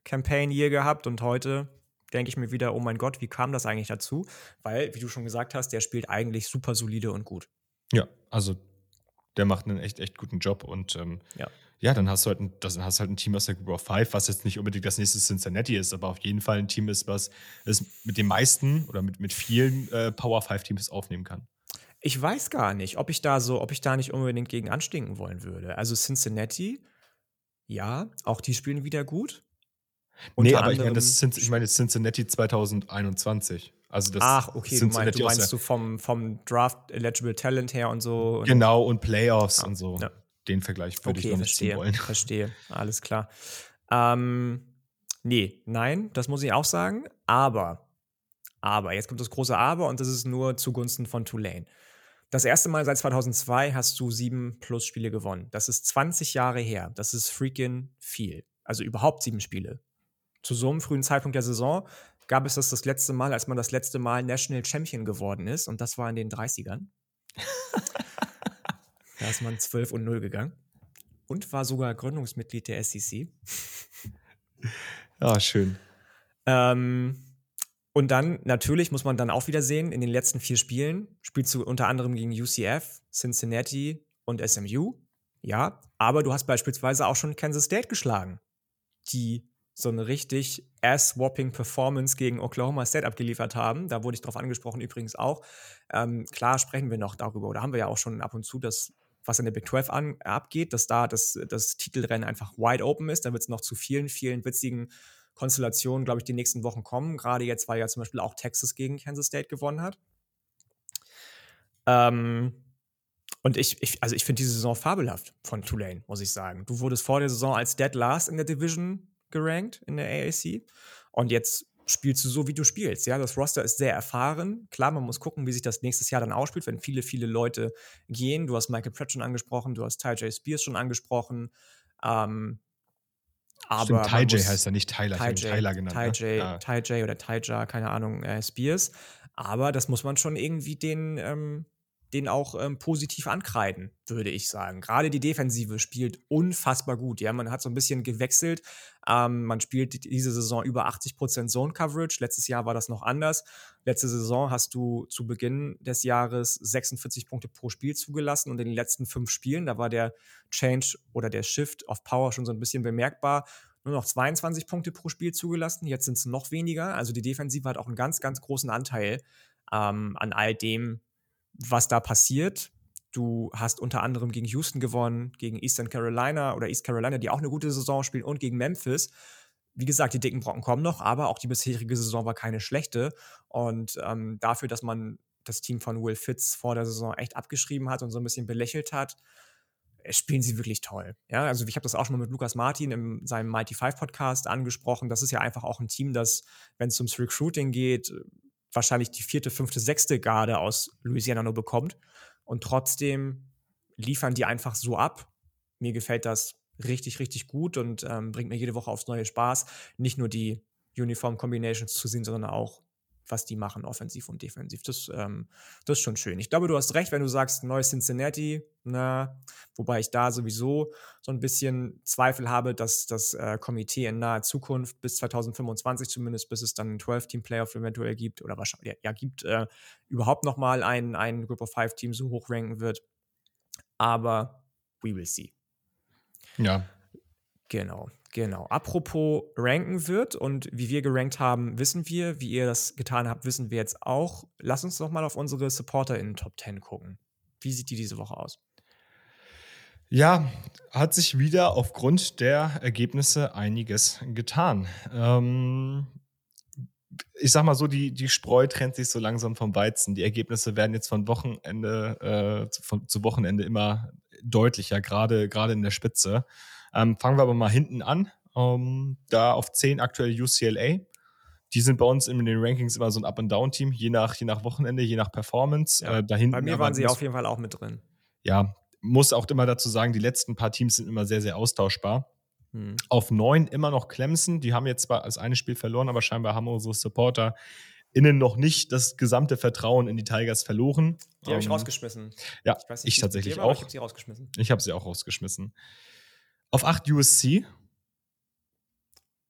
Campaign hier gehabt und heute denke ich mir wieder, oh mein Gott, wie kam das eigentlich dazu? Weil, wie du schon gesagt hast, der spielt eigentlich super solide und gut. Ja, also der macht einen echt, echt guten Job und ähm, ja. ja, dann hast du halt ein, das, hast halt ein Team aus der Group of Five, was jetzt nicht unbedingt das nächste Cincinnati ist, aber auf jeden Fall ein Team ist, was es mit den meisten oder mit, mit vielen äh, Power Five Teams aufnehmen kann. Ich weiß gar nicht, ob ich da so, ob ich da nicht unbedingt gegen anstinken wollen würde. Also Cincinnati ja, auch die spielen wieder gut. nee, aber ich meine, das sind, ich meine Cincinnati 2021. Also das Ach, okay, Cincinnati du meinst, du, meinst du vom, vom Draft Eligible Talent her und so. Und genau, und Playoffs ah, und so. Ja. Den Vergleich würde okay, ich noch nicht verstehe, wollen. [LAUGHS] Verstehe, alles klar. Ähm, nee, nein, das muss ich auch sagen. Aber, aber, jetzt kommt das große Aber und das ist nur zugunsten von Tulane. Das erste Mal seit 2002 hast du sieben plus Spiele gewonnen. Das ist 20 Jahre her. Das ist freaking viel. Also überhaupt sieben Spiele. Zu so einem frühen Zeitpunkt der Saison gab es das das letzte Mal, als man das letzte Mal National Champion geworden ist. Und das war in den 30ern. [LAUGHS] da ist man 12 und 0 gegangen. Und war sogar Gründungsmitglied der SEC. Ja, schön. Ähm, und dann, natürlich, muss man dann auch wieder sehen, in den letzten vier Spielen spielst du unter anderem gegen UCF, Cincinnati und SMU. Ja, aber du hast beispielsweise auch schon Kansas State geschlagen, die so eine richtig ass-swapping Performance gegen Oklahoma State abgeliefert haben. Da wurde ich drauf angesprochen, übrigens auch. Ähm, klar sprechen wir noch darüber, oder haben wir ja auch schon ab und zu das, was in der Big 12 an, abgeht, dass da das, das Titelrennen einfach wide open ist. Da wird es noch zu vielen, vielen witzigen Konstellationen, glaube ich, die nächsten Wochen kommen. Gerade jetzt, weil ja zum Beispiel auch Texas gegen Kansas State gewonnen hat. Ähm, und ich, ich, also ich finde diese Saison fabelhaft von Tulane, muss ich sagen. Du wurdest vor der Saison als Dead Last in der Division gerankt in der AAC. Und jetzt spielst du so, wie du spielst. Ja, das Roster ist sehr erfahren. Klar, man muss gucken, wie sich das nächstes Jahr dann ausspielt, wenn viele, viele Leute gehen. Du hast Michael Pratt schon angesprochen, du hast Ty J. Spears schon angesprochen. Ähm, aber Stimmt, Ty J heißt er nicht Tyler, Ty ich Tyler genannt. Ty ne? J, ja. Ty J oder Ty J, keine Ahnung, äh, Spears. Aber das muss man schon irgendwie den, ähm, den auch ähm, positiv ankreiden, würde ich sagen. Gerade die Defensive spielt unfassbar gut. Ja, man hat so ein bisschen gewechselt. Ähm, man spielt diese Saison über 80% Zone Coverage. Letztes Jahr war das noch anders. Letzte Saison hast du zu Beginn des Jahres 46 Punkte pro Spiel zugelassen und in den letzten fünf Spielen, da war der Change oder der Shift of Power schon so ein bisschen bemerkbar. Nur noch 22 Punkte pro Spiel zugelassen. Jetzt sind es noch weniger. Also die Defensive hat auch einen ganz, ganz großen Anteil ähm, an all dem, was da passiert. Du hast unter anderem gegen Houston gewonnen, gegen Eastern Carolina oder East Carolina, die auch eine gute Saison spielen, und gegen Memphis. Wie gesagt, die dicken Brocken kommen noch, aber auch die bisherige Saison war keine schlechte. Und ähm, dafür, dass man das Team von Will Fitz vor der Saison echt abgeschrieben hat und so ein bisschen belächelt hat, äh, spielen sie wirklich toll. Ja, also ich habe das auch schon mal mit Lukas Martin in seinem Mighty Five Podcast angesprochen. Das ist ja einfach auch ein Team, das, wenn es ums Recruiting geht, wahrscheinlich die vierte, fünfte, sechste Garde aus Louisiana nur bekommt. Und trotzdem liefern die einfach so ab. Mir gefällt das richtig, richtig gut und ähm, bringt mir jede Woche aufs neue Spaß. Nicht nur die Uniform Combinations zu sehen, sondern auch, was die machen, offensiv und defensiv. Das, ähm, das ist schon schön. Ich glaube, du hast recht, wenn du sagst, neues Cincinnati, na, wobei ich da sowieso so ein bisschen Zweifel habe, dass das äh, Komitee in naher Zukunft bis 2025 zumindest, bis es dann ein 12-Team-Playoff eventuell gibt oder wahrscheinlich ja, gibt, äh, überhaupt nochmal ein, ein Group of Five-Team so hoch ranken wird. Aber we will see. Ja. Genau. Genau. Apropos ranken wird und wie wir gerankt haben, wissen wir. Wie ihr das getan habt, wissen wir jetzt auch. Lass uns doch mal auf unsere Supporter in Top 10 gucken. Wie sieht die diese Woche aus? Ja, hat sich wieder aufgrund der Ergebnisse einiges getan. Ähm, ich sag mal so, die, die Spreu trennt sich so langsam vom Weizen. Die Ergebnisse werden jetzt von Wochenende äh, zu, von, zu Wochenende immer deutlicher, gerade in der Spitze. Ähm, fangen wir aber mal hinten an. Ähm, da auf 10 aktuell UCLA. Die sind bei uns in den Rankings immer so ein Up-and-Down-Team, je nach, je nach Wochenende, je nach Performance. Ja, äh, dahinten bei mir waren sie auf jeden Fall auch mit drin. Ja, muss auch immer dazu sagen, die letzten paar Teams sind immer sehr, sehr austauschbar. Hm. Auf 9 immer noch Clemson. Die haben jetzt zwar das eine Spiel verloren, aber scheinbar haben unsere Supporter innen noch nicht das gesamte Vertrauen in die Tigers verloren. Die habe ich ähm, rausgeschmissen. Ja, ich, nicht, ich tatsächlich auch. Ich habe sie rausgeschmissen. Ich habe sie auch rausgeschmissen. Auf 8 USC.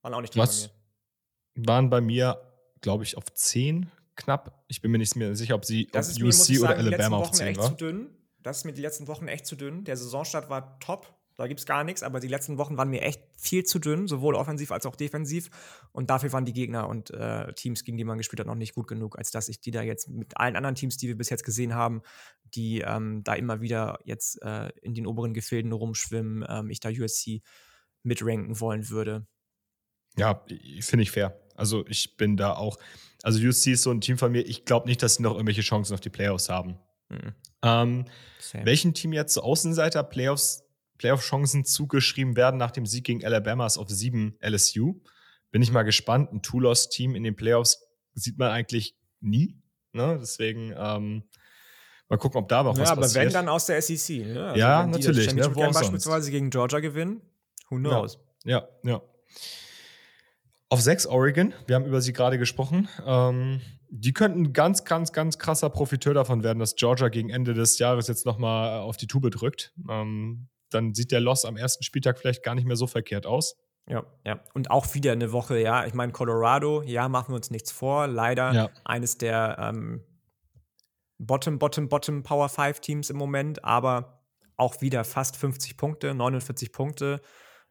Waren auch nicht drin Was, bei mir. Waren bei mir, glaube ich, auf 10 knapp. Ich bin mir nicht mehr sicher, ob sie das auf USC mir, oder sagen, Alabama auf 10 war. Zu dünn. Das ist mir die letzten Wochen echt zu dünn. Der Saisonstart war top. Da gibt es gar nichts, aber die letzten Wochen waren mir echt viel zu dünn, sowohl offensiv als auch defensiv. Und dafür waren die Gegner und äh, Teams, gegen die man gespielt hat, noch nicht gut genug, als dass ich die da jetzt mit allen anderen Teams, die wir bis jetzt gesehen haben, die ähm, da immer wieder jetzt äh, in den oberen Gefilden rumschwimmen, ähm, ich da USC mitranken wollen würde. Ja, finde ich fair. Also ich bin da auch, also USC ist so ein Team von mir, ich glaube nicht, dass sie noch irgendwelche Chancen auf die Playoffs haben. Mhm. Ähm, welchen Team jetzt zu Außenseiter Playoffs Playoff-Chancen zugeschrieben werden nach dem Sieg gegen Alabamas auf 7 LSU. Bin ich mal gespannt. Ein Two-Loss-Team in den Playoffs sieht man eigentlich nie. Ne? Deswegen ähm, mal gucken, ob da auch ja, was aber passiert. aber wenn dann aus der SEC. Ne? Also ja, natürlich. Ne? Wo beispielsweise gegen Georgia gewinnen, who knows? Ja, ja. ja. Auf 6 Oregon, wir haben über sie gerade gesprochen. Ähm, die könnten ganz, ganz, ganz krasser Profiteur davon werden, dass Georgia gegen Ende des Jahres jetzt nochmal auf die Tube drückt. Ähm, dann sieht der Loss am ersten Spieltag vielleicht gar nicht mehr so verkehrt aus. Ja, ja. Und auch wieder eine Woche, ja. Ich meine, Colorado, ja, machen wir uns nichts vor. Leider ja. eines der ähm, Bottom, Bottom, Bottom Power 5 Teams im Moment, aber auch wieder fast 50 Punkte, 49 Punkte.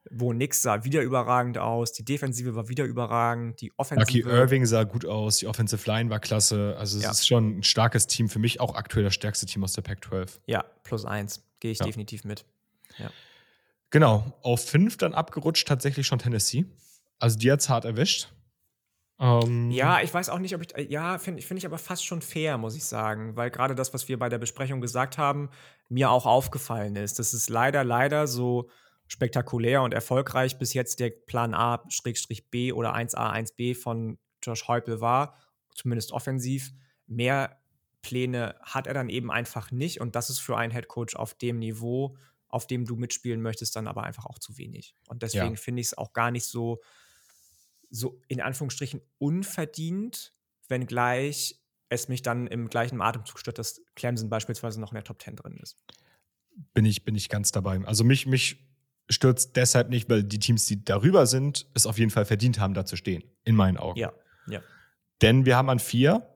Wo nix sah wieder überragend aus, die Defensive war wieder überragend, die Offensive. Lucky Irving sah gut aus, die Offensive Line war klasse. Also es ja. ist schon ein starkes Team, für mich auch aktuell das stärkste Team aus der Pac-12. Ja, plus eins, gehe ich ja. definitiv mit. Ja. Genau, auf fünf dann abgerutscht tatsächlich schon Tennessee. Also die hat es hart erwischt. Ähm ja, ich weiß auch nicht, ob ich. Ja, finde find ich aber fast schon fair, muss ich sagen. Weil gerade das, was wir bei der Besprechung gesagt haben, mir auch aufgefallen ist. Das ist leider, leider so spektakulär und erfolgreich bis jetzt der Plan A-B oder 1A, 1B von Josh Heupel war, zumindest offensiv. Mehr Pläne hat er dann eben einfach nicht und das ist für einen Headcoach auf dem Niveau auf dem du mitspielen möchtest, dann aber einfach auch zu wenig. Und deswegen ja. finde ich es auch gar nicht so, so in Anführungsstrichen unverdient, wenngleich es mich dann im gleichen Atemzug stört, dass Clemson beispielsweise noch in der Top 10 drin ist. Bin ich, bin ich ganz dabei. Also mich, mich stürzt deshalb nicht, weil die Teams, die darüber sind, es auf jeden Fall verdient haben, da zu stehen. In meinen Augen. Ja, ja. Denn wir haben an vier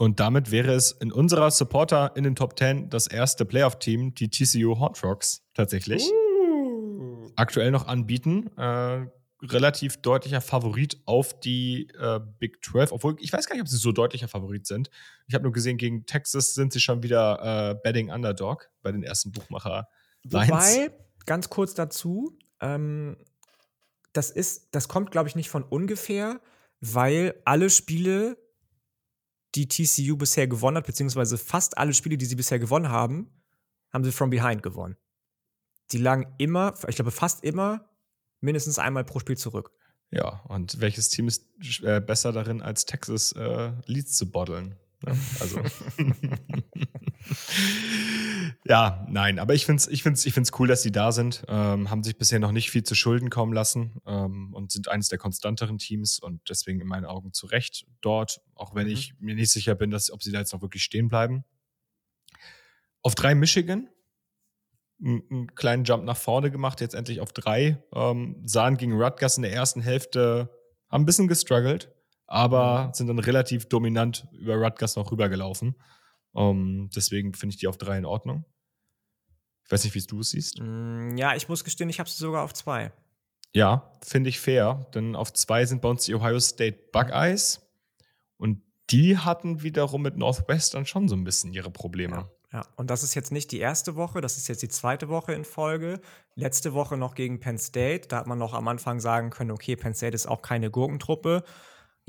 und damit wäre es in unserer Supporter in den Top 10 das erste Playoff-Team, die TCU Hot Rocks tatsächlich. Uh. Aktuell noch anbieten. Äh, relativ deutlicher Favorit auf die äh, Big 12, obwohl ich weiß gar nicht, ob sie so deutlicher Favorit sind. Ich habe nur gesehen, gegen Texas sind sie schon wieder äh, Betting Underdog bei den ersten Buchmacher. -Lines. Wobei, ganz kurz dazu, ähm, das ist, das kommt, glaube ich, nicht von ungefähr, weil alle Spiele die TCU bisher gewonnen hat, beziehungsweise fast alle Spiele, die sie bisher gewonnen haben, haben sie from behind gewonnen. Die lagen immer, ich glaube fast immer, mindestens einmal pro Spiel zurück. Ja, und welches Team ist äh, besser darin, als Texas äh, Leads zu boddeln? Ja, ne? also. [LAUGHS] Ja, nein, aber ich finde es ich find's, ich find's cool, dass sie da sind. Ähm, haben sich bisher noch nicht viel zu Schulden kommen lassen ähm, und sind eines der konstanteren Teams und deswegen in meinen Augen zu Recht dort, auch wenn mhm. ich mir nicht sicher bin, dass, ob sie da jetzt noch wirklich stehen bleiben. Auf drei Michigan, einen kleinen Jump nach vorne gemacht, jetzt endlich auf drei. Ähm, sahen gegen Rutgers in der ersten Hälfte, haben ein bisschen gestruggelt, aber mhm. sind dann relativ dominant über Rutgers noch rübergelaufen. Um, ähm, deswegen finde ich die auf drei in Ordnung. Ich weiß nicht, wie du es siehst. Mm, ja, ich muss gestehen, ich habe sie sogar auf zwei. Ja, finde ich fair, denn auf zwei sind bei uns die Ohio State Buckeyes und die hatten wiederum mit Northwestern schon so ein bisschen ihre Probleme. Ja. Ja, und das ist jetzt nicht die erste Woche, das ist jetzt die zweite Woche in Folge. Letzte Woche noch gegen Penn State, da hat man noch am Anfang sagen können, okay, Penn State ist auch keine Gurkentruppe.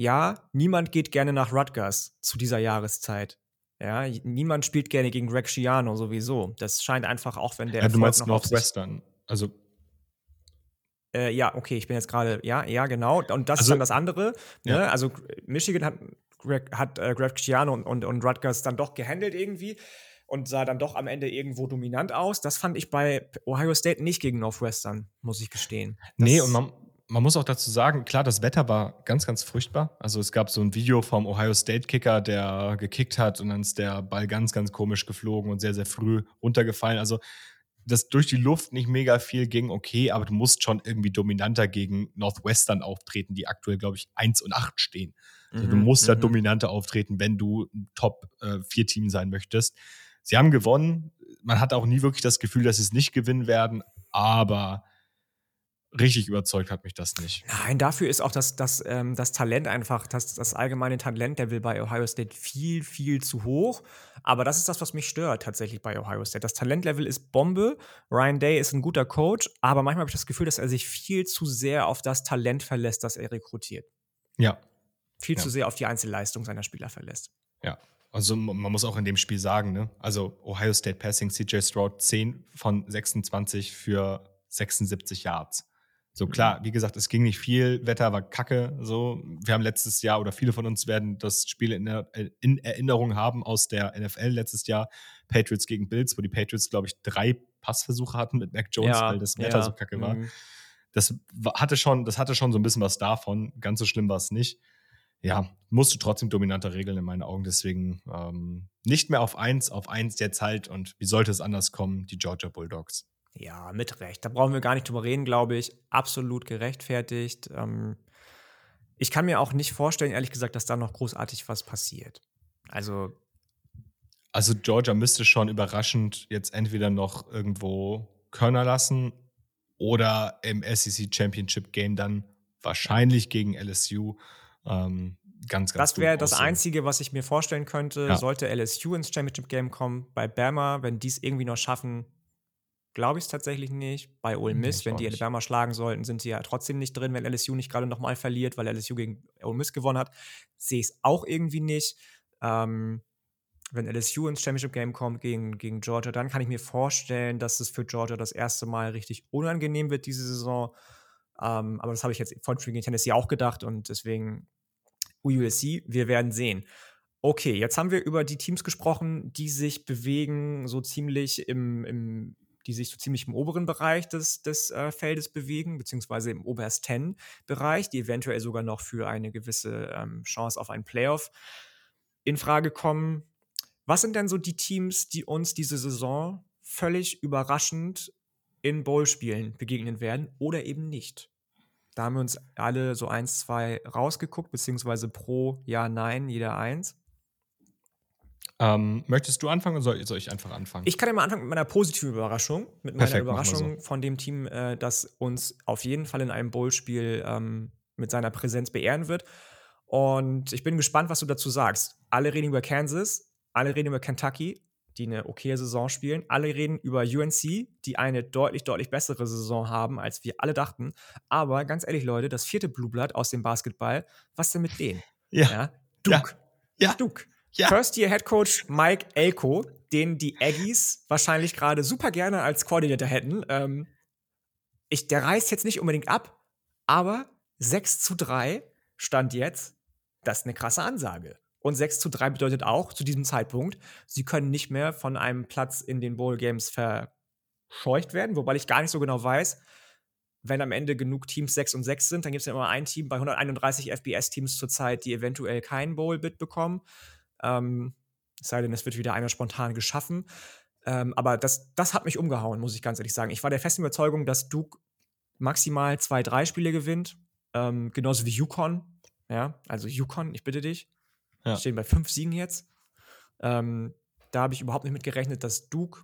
Ja, niemand geht gerne nach Rutgers zu dieser Jahreszeit. Ja, niemand spielt gerne gegen Greg Schiano sowieso. Das scheint einfach auch, wenn der. Ja, du meinst Northwestern. Also. Äh, ja, okay, ich bin jetzt gerade, ja, ja, genau. Und das also, ist dann das andere. Ne? Ja. Also Michigan hat Greg, hat äh, Greg Schiano und, und, und Rutgers dann doch gehandelt irgendwie und sah dann doch am Ende irgendwo dominant aus. Das fand ich bei Ohio State nicht gegen Northwestern, muss ich gestehen. Das nee, und man, man muss auch dazu sagen, klar, das Wetter war ganz, ganz furchtbar. Also es gab so ein Video vom Ohio State Kicker, der gekickt hat und dann ist der Ball ganz, ganz komisch geflogen und sehr, sehr früh runtergefallen. Also dass durch die Luft nicht mega viel ging, okay, aber du musst schon irgendwie dominanter gegen Northwestern auftreten, die aktuell, glaube ich, 1 und 8 stehen. Also mhm, du musst da mhm. dominanter auftreten, wenn du ein Top-4-Team äh, sein möchtest. Sie haben gewonnen. Man hat auch nie wirklich das Gefühl, dass sie es nicht gewinnen werden, aber richtig überzeugt hat mich das nicht. Nein, dafür ist auch das, das, ähm, das Talent einfach, das, das allgemeine Talentlevel bei Ohio State viel, viel zu hoch. Aber das ist das, was mich stört tatsächlich bei Ohio State. Das Talentlevel ist Bombe. Ryan Day ist ein guter Coach, aber manchmal habe ich das Gefühl, dass er sich viel zu sehr auf das Talent verlässt, das er rekrutiert. Ja. Viel ja. zu sehr auf die Einzelleistung seiner Spieler verlässt. Ja. Also man muss auch in dem Spiel sagen, ne? Also Ohio State Passing, CJ Stroud 10 von 26 für 76 Yards. So mhm. klar, wie gesagt, es ging nicht viel, Wetter war kacke. So, wir haben letztes Jahr oder viele von uns werden das Spiel in, in Erinnerung haben aus der NFL letztes Jahr, Patriots gegen Bills, wo die Patriots, glaube ich, drei Passversuche hatten mit Mac Jones, ja, weil das Wetter ja. so kacke war. Mhm. Das hatte schon, das hatte schon so ein bisschen was davon. Ganz so schlimm war es nicht. Ja, musst du trotzdem dominanter regeln in meinen Augen. Deswegen ähm, nicht mehr auf eins, auf eins jetzt halt. Und wie sollte es anders kommen? Die Georgia Bulldogs. Ja, mit Recht. Da brauchen wir gar nicht drüber reden, glaube ich. Absolut gerechtfertigt. Ähm, ich kann mir auch nicht vorstellen, ehrlich gesagt, dass da noch großartig was passiert. Also. Also, Georgia müsste schon überraschend jetzt entweder noch irgendwo Körner lassen oder im SEC Championship Game dann wahrscheinlich gegen LSU. Ähm, ganz, ganz Das wäre das Einzige, was ich mir vorstellen könnte. Ja. Sollte LSU ins Championship Game kommen, bei Bama, wenn die es irgendwie noch schaffen, glaube ich es tatsächlich nicht. Bei Ole Miss, nee, wenn die Alabama nicht. schlagen sollten, sind sie ja trotzdem nicht drin, wenn LSU nicht gerade nochmal verliert, weil LSU gegen Ole Miss gewonnen hat. Sehe ich es auch irgendwie nicht. Ähm, wenn LSU ins Championship Game kommt gegen, gegen Georgia, dann kann ich mir vorstellen, dass es für Georgia das erste Mal richtig unangenehm wird diese Saison. Ähm, aber das habe ich jetzt von gegen Tennessee auch gedacht und deswegen USC, wir werden sehen. Okay, jetzt haben wir über die Teams gesprochen, die sich bewegen, so ziemlich im, im die sich so ziemlich im oberen Bereich des, des äh, Feldes bewegen, beziehungsweise im obersten Bereich, die eventuell sogar noch für eine gewisse ähm, Chance auf einen Playoff in Frage kommen. Was sind denn so die Teams, die uns diese Saison völlig überraschend in Bowl-Spielen begegnen werden oder eben nicht? Da haben wir uns alle so eins, zwei rausgeguckt, beziehungsweise pro Ja, Nein, jeder eins. Ähm, möchtest du anfangen oder soll, soll, ich einfach anfangen? Ich kann ja mal anfangen mit meiner positiven Überraschung. Mit meiner Perfekt, Überraschung so. von dem Team, äh, das uns auf jeden Fall in einem Bowl-Spiel ähm, mit seiner Präsenz beehren wird. Und ich bin gespannt, was du dazu sagst. Alle reden über Kansas, alle reden über Kentucky, die eine okaye Saison spielen. Alle reden über UNC, die eine deutlich, deutlich bessere Saison haben, als wir alle dachten. Aber ganz ehrlich, Leute, das vierte Blue Blood aus dem Basketball, was denn mit denen? Ja. ja? Duke. Ja. ja. Duke. Ja. First-Year-Head-Coach Mike Elko, den die Aggies wahrscheinlich gerade super gerne als Koordinator hätten. Ähm, ich, der reißt jetzt nicht unbedingt ab, aber 6 zu 3 stand jetzt. Das ist eine krasse Ansage. Und 6 zu 3 bedeutet auch zu diesem Zeitpunkt, sie können nicht mehr von einem Platz in den Bowl Games verscheucht werden, wobei ich gar nicht so genau weiß, wenn am Ende genug Teams 6 und 6 sind, dann gibt es ja immer ein Team bei 131 FBS-Teams zurzeit, die eventuell keinen Bowl-Bit bekommen. Ähm, es sei denn, es wird wieder einer spontan geschaffen. Ähm, aber das, das hat mich umgehauen, muss ich ganz ehrlich sagen. Ich war der festen Überzeugung, dass Duke maximal zwei, drei Spiele gewinnt. Ähm, genauso wie Yukon. Ja, also Yukon, ich bitte dich. Ja. Stehen bei fünf Siegen jetzt. Ähm, da habe ich überhaupt nicht mit gerechnet, dass Duke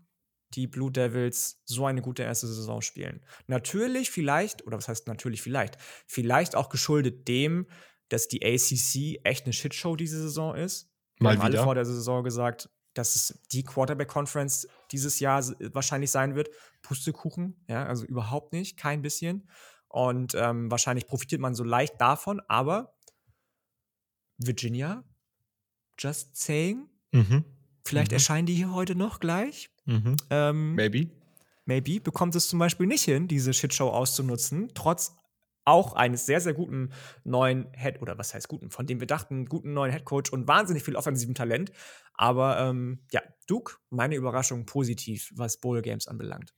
die Blue Devils so eine gute erste Saison spielen. Natürlich, vielleicht, oder was heißt natürlich vielleicht, vielleicht auch geschuldet dem, dass die ACC echt eine Shitshow diese Saison ist. Wir Mal haben wieder. alle vor der Saison gesagt, dass es die Quarterback Conference dieses Jahr wahrscheinlich sein wird. Pustekuchen, ja, also überhaupt nicht, kein bisschen. Und ähm, wahrscheinlich profitiert man so leicht davon, aber Virginia, just saying. Mhm. Vielleicht mhm. erscheinen die hier heute noch gleich. Mhm. Ähm, maybe. Maybe bekommt es zum Beispiel nicht hin, diese Shitshow auszunutzen, trotz auch eines sehr, sehr guten neuen Head, oder was heißt guten, von dem wir dachten, guten neuen Headcoach und wahnsinnig viel offensiven Talent. Aber ähm, ja, Duke, meine Überraschung positiv, was Bowl Games anbelangt.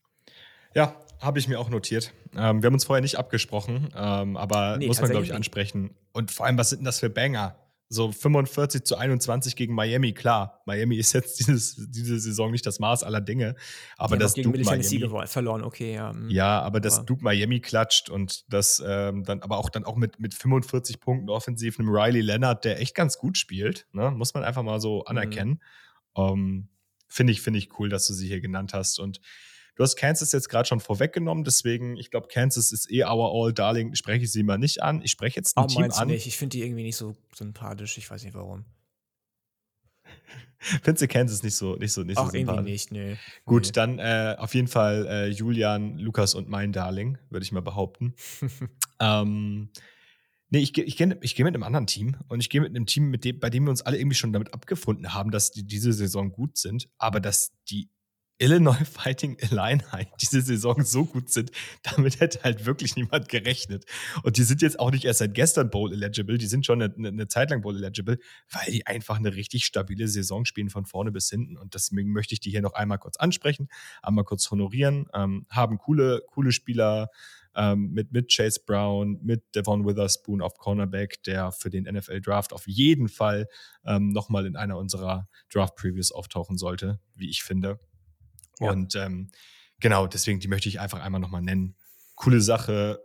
Ja, habe ich mir auch notiert. Ähm, wir haben uns vorher nicht abgesprochen, ähm, aber nee, muss man, glaube ich, ansprechen. Und vor allem, was sind denn das für Banger? So 45 zu 21 gegen Miami, klar. Miami ist jetzt dieses, diese Saison nicht das Maß aller Dinge. Aber das gegen Duke Miami verloren, okay, ja. Mhm. Ja, aber das Duke Miami klatscht und das ähm, dann aber auch dann auch mit, mit 45 Punkten offensiv einem Riley Leonard, der echt ganz gut spielt, ne? muss man einfach mal so mhm. anerkennen. Mhm. Um, Finde ich, finde ich cool, dass du sie hier genannt hast. Und Du hast Kansas jetzt gerade schon vorweggenommen, deswegen, ich glaube, Kansas ist eh our all darling, spreche ich sie mal nicht an. Ich spreche jetzt ein oh, Team an. Nicht. Ich finde die irgendwie nicht so sympathisch, ich weiß nicht warum. [LAUGHS] Findest du Kansas nicht so, nicht so, nicht Auch so sympathisch? irgendwie nicht, nee. Gut, nee. dann äh, auf jeden Fall äh, Julian, Lukas und mein Darling, würde ich mal behaupten. [LAUGHS] ähm, Nee, ich, ich, geh, ich gehe mit einem anderen Team und ich gehe mit einem Team, mit dem, bei dem wir uns alle irgendwie schon damit abgefunden haben, dass die diese Saison gut sind, aber dass die Illinois [LAUGHS] Fighting Illini diese Saison so gut sind, damit hätte halt wirklich niemand gerechnet. Und die sind jetzt auch nicht erst seit gestern Bowl eligible, die sind schon eine, eine Zeit lang Bowl eligible, weil die einfach eine richtig stabile Saison spielen von vorne bis hinten. Und deswegen möchte ich die hier noch einmal kurz ansprechen, einmal kurz honorieren, ähm, haben coole, coole Spieler, ähm, mit, mit Chase Brown, mit Devon Witherspoon auf Cornerback, der für den NFL Draft auf jeden Fall ähm, nochmal in einer unserer Draft Previews auftauchen sollte, wie ich finde. Ja. Und ähm, genau, deswegen, die möchte ich einfach einmal nochmal nennen. Coole Sache.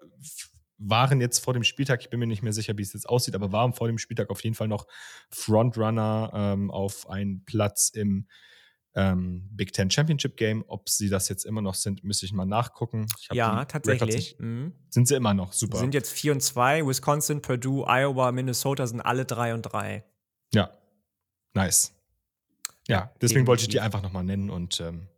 Waren jetzt vor dem Spieltag, ich bin mir nicht mehr sicher, wie es jetzt aussieht, aber waren vor dem Spieltag auf jeden Fall noch Frontrunner ähm, auf einen Platz im ähm, Big Ten Championship Game. Ob sie das jetzt immer noch sind, müsste ich mal nachgucken. ja, tatsächlich. Mhm. Sind sie immer noch, super. Sind jetzt 4 und 2. Wisconsin, Purdue, Iowa, Minnesota sind alle 3 und 3. Ja, nice. Ja, deswegen wollte ich die einfach nochmal nennen und ähm,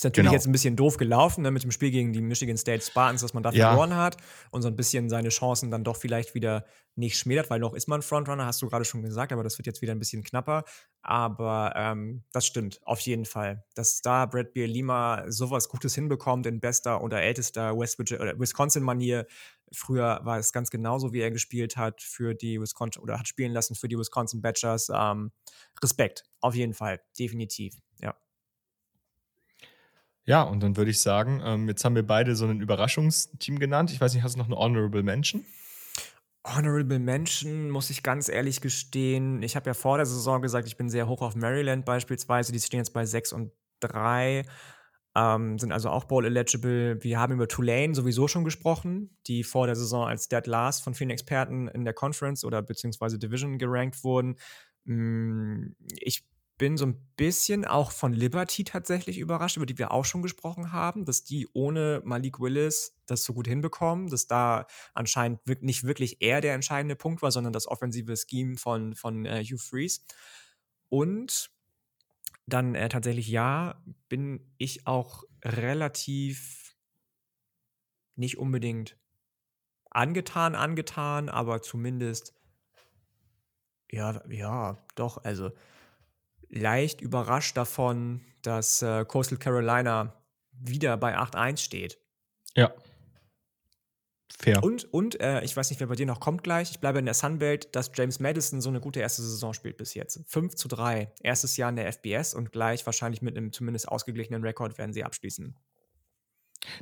ist natürlich genau. jetzt ein bisschen doof gelaufen ne, mit dem Spiel gegen die Michigan State Spartans, dass man da ja. verloren hat und so ein bisschen seine Chancen dann doch vielleicht wieder nicht schmälert, weil noch ist man Frontrunner, hast du gerade schon gesagt, aber das wird jetzt wieder ein bisschen knapper. Aber ähm, das stimmt, auf jeden Fall. Dass da Brad Beer Lima sowas Gutes hinbekommt in bester oder ältester West Wisconsin-Manier. Früher war es ganz genauso, wie er gespielt hat für die Wisconsin oder hat spielen lassen für die Wisconsin Badgers. Ähm, Respekt, auf jeden Fall, definitiv, ja. Und dann würde ich sagen, ähm, jetzt haben wir beide so ein Überraschungsteam genannt. Ich weiß nicht, hast du noch eine Honorable Mention? Honorable Mention, muss ich ganz ehrlich gestehen. Ich habe ja vor der Saison gesagt, ich bin sehr hoch auf Maryland beispielsweise. Die stehen jetzt bei 6 und 3, ähm, sind also auch Bowl eligible. Wir haben über Tulane sowieso schon gesprochen, die vor der Saison als Dead Last von vielen Experten in der Conference oder beziehungsweise Division gerankt wurden. Mm, ich bin so ein bisschen auch von Liberty tatsächlich überrascht, über die wir auch schon gesprochen haben, dass die ohne Malik Willis das so gut hinbekommen, dass da anscheinend nicht wirklich er der entscheidende Punkt war, sondern das offensive Scheme von, von äh, Hugh Freeze. Und dann äh, tatsächlich ja, bin ich auch relativ nicht unbedingt angetan, angetan, aber zumindest ja, ja, doch, also leicht überrascht davon, dass äh, Coastal Carolina wieder bei 8-1 steht. Ja. Fair. Und, und äh, ich weiß nicht, wer bei dir noch kommt gleich. Ich bleibe in der Sunbelt, dass James Madison so eine gute erste Saison spielt bis jetzt. 5 zu 3. Erstes Jahr in der FBS und gleich wahrscheinlich mit einem zumindest ausgeglichenen Rekord werden sie abschließen.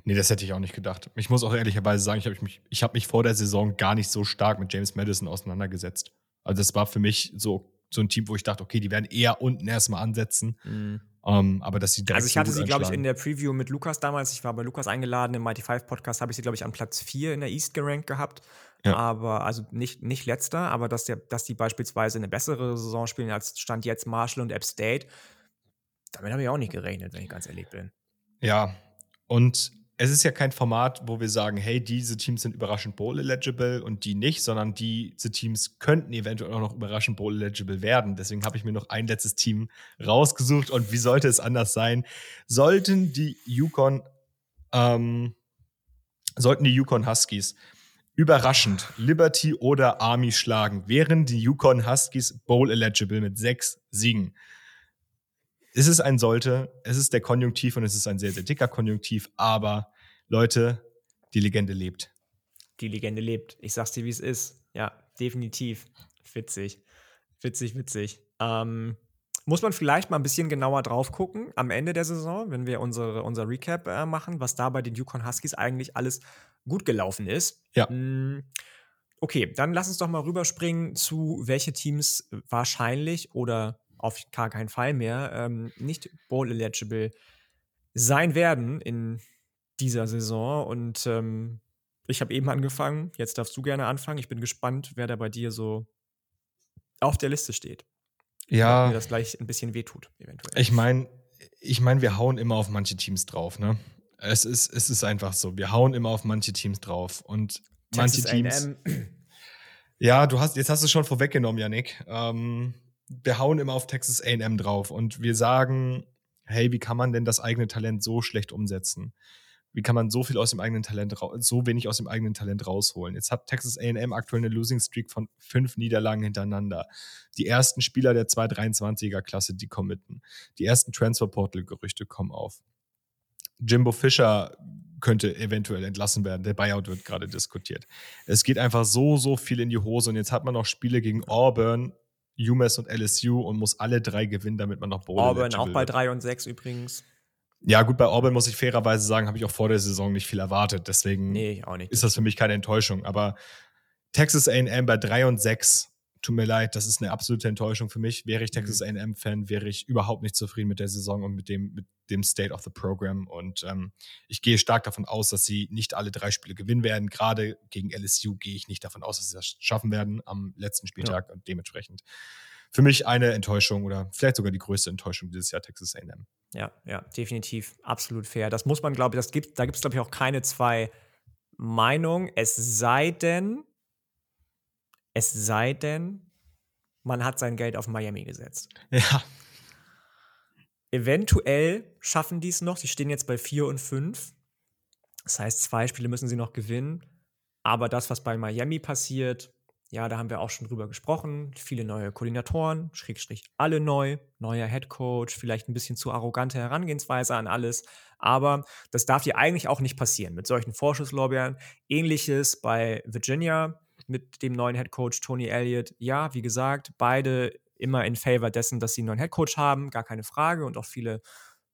Nee, das hätte ich auch nicht gedacht. Ich muss auch ehrlicherweise sagen, ich habe mich, hab mich vor der Saison gar nicht so stark mit James Madison auseinandergesetzt. Also, das war für mich so, so ein Team, wo ich dachte, okay, die werden eher unten erstmal ansetzen. Mhm. Um, ähm, aber dass sie Also ich hatte so sie, glaube ich, in der Preview mit Lukas damals, ich war bei Lukas eingeladen, im Mighty Five Podcast habe ich sie, glaube ich, an Platz 4 in der East gerankt gehabt. Ja. Aber, also nicht, nicht letzter, aber dass, der, dass die beispielsweise eine bessere Saison spielen als Stand jetzt Marshall und App State, damit habe ich auch nicht gerechnet, wenn ich ganz ehrlich bin. Ja, und es ist ja kein Format, wo wir sagen, hey, diese Teams sind überraschend Bowl-eligible und die nicht, sondern diese Teams könnten eventuell auch noch überraschend Bowl-eligible werden. Deswegen habe ich mir noch ein letztes Team rausgesucht und wie sollte es anders sein? Sollten die Yukon, ähm, sollten die Yukon Huskies überraschend Liberty oder Army schlagen, wären die Yukon Huskies Bowl-eligible mit sechs Siegen. Es ist ein sollte, es ist der Konjunktiv und es ist ein sehr, sehr dicker Konjunktiv, aber Leute, die Legende lebt. Die Legende lebt. Ich sag's dir, wie es ist. Ja, definitiv. Witzig. Witzig, witzig. Ähm, muss man vielleicht mal ein bisschen genauer drauf gucken am Ende der Saison, wenn wir unsere, unser Recap äh, machen, was da bei den Yukon Huskies eigentlich alles gut gelaufen ist. Ja. Mm, okay, dann lass uns doch mal rüberspringen zu welche Teams wahrscheinlich oder auf gar keinen Fall mehr ähm, nicht Bowl-eligible sein werden in dieser Saison. Und ähm, ich habe eben angefangen, jetzt darfst du gerne anfangen. Ich bin gespannt, wer da bei dir so auf der Liste steht. Ja. Mir das gleich ein bisschen wehtut, eventuell. Ich meine, ich meine, wir hauen immer auf manche Teams drauf, ne? Es ist, es ist einfach so. Wir hauen immer auf manche Teams drauf. Und Texas manche Teams. Ja, du hast, jetzt hast du es schon vorweggenommen, Janik. Ähm, wir hauen immer auf Texas AM drauf und wir sagen, hey, wie kann man denn das eigene Talent so schlecht umsetzen? Wie kann man so viel aus dem eigenen Talent, so wenig aus dem eigenen Talent rausholen? Jetzt hat Texas AM aktuell eine Losing Streak von fünf Niederlagen hintereinander. Die ersten Spieler der 223er Klasse, die committen. Die ersten Transfer Portal Gerüchte kommen auf. Jimbo Fischer könnte eventuell entlassen werden. Der Buyout wird gerade diskutiert. Es geht einfach so, so viel in die Hose und jetzt hat man noch Spiele gegen Auburn, UMass und LSU und muss alle drei gewinnen, damit man noch Bowl Auburn auch bei 3 und 6 übrigens. Ja, gut, bei Auburn muss ich fairerweise sagen, habe ich auch vor der Saison nicht viel erwartet. Deswegen nee, ist das für mich keine Enttäuschung. Aber Texas AM bei 3 und 6 tut mir leid, das ist eine absolute Enttäuschung für mich. Wäre ich Texas mhm. AM-Fan, wäre ich überhaupt nicht zufrieden mit der Saison und mit dem, mit dem State of the Program. Und ähm, ich gehe stark davon aus, dass sie nicht alle drei Spiele gewinnen werden. Gerade gegen LSU gehe ich nicht davon aus, dass sie das schaffen werden am letzten Spieltag ja. und dementsprechend für mich eine Enttäuschung oder vielleicht sogar die größte Enttäuschung dieses Jahr Texas AM. Ja, ja, definitiv. Absolut fair. Das muss man, glaube ich, das gibt, da gibt es, glaube ich, auch keine zwei Meinungen. Es sei denn, es sei denn, man hat sein Geld auf Miami gesetzt. Ja. Eventuell schaffen die es noch. Sie stehen jetzt bei 4 und 5. Das heißt, zwei Spiele müssen sie noch gewinnen. Aber das, was bei Miami passiert, ja, da haben wir auch schon drüber gesprochen. Viele neue Koordinatoren, Schrägstrich alle neu, neuer Head Coach, vielleicht ein bisschen zu arrogante Herangehensweise an alles. Aber das darf hier eigentlich auch nicht passieren mit solchen Vorschusslorbeeren. Ähnliches bei Virginia mit dem neuen Head Coach Tony Elliott. Ja, wie gesagt, beide immer in Favor dessen, dass sie einen neuen Head Coach haben, gar keine Frage und auch viele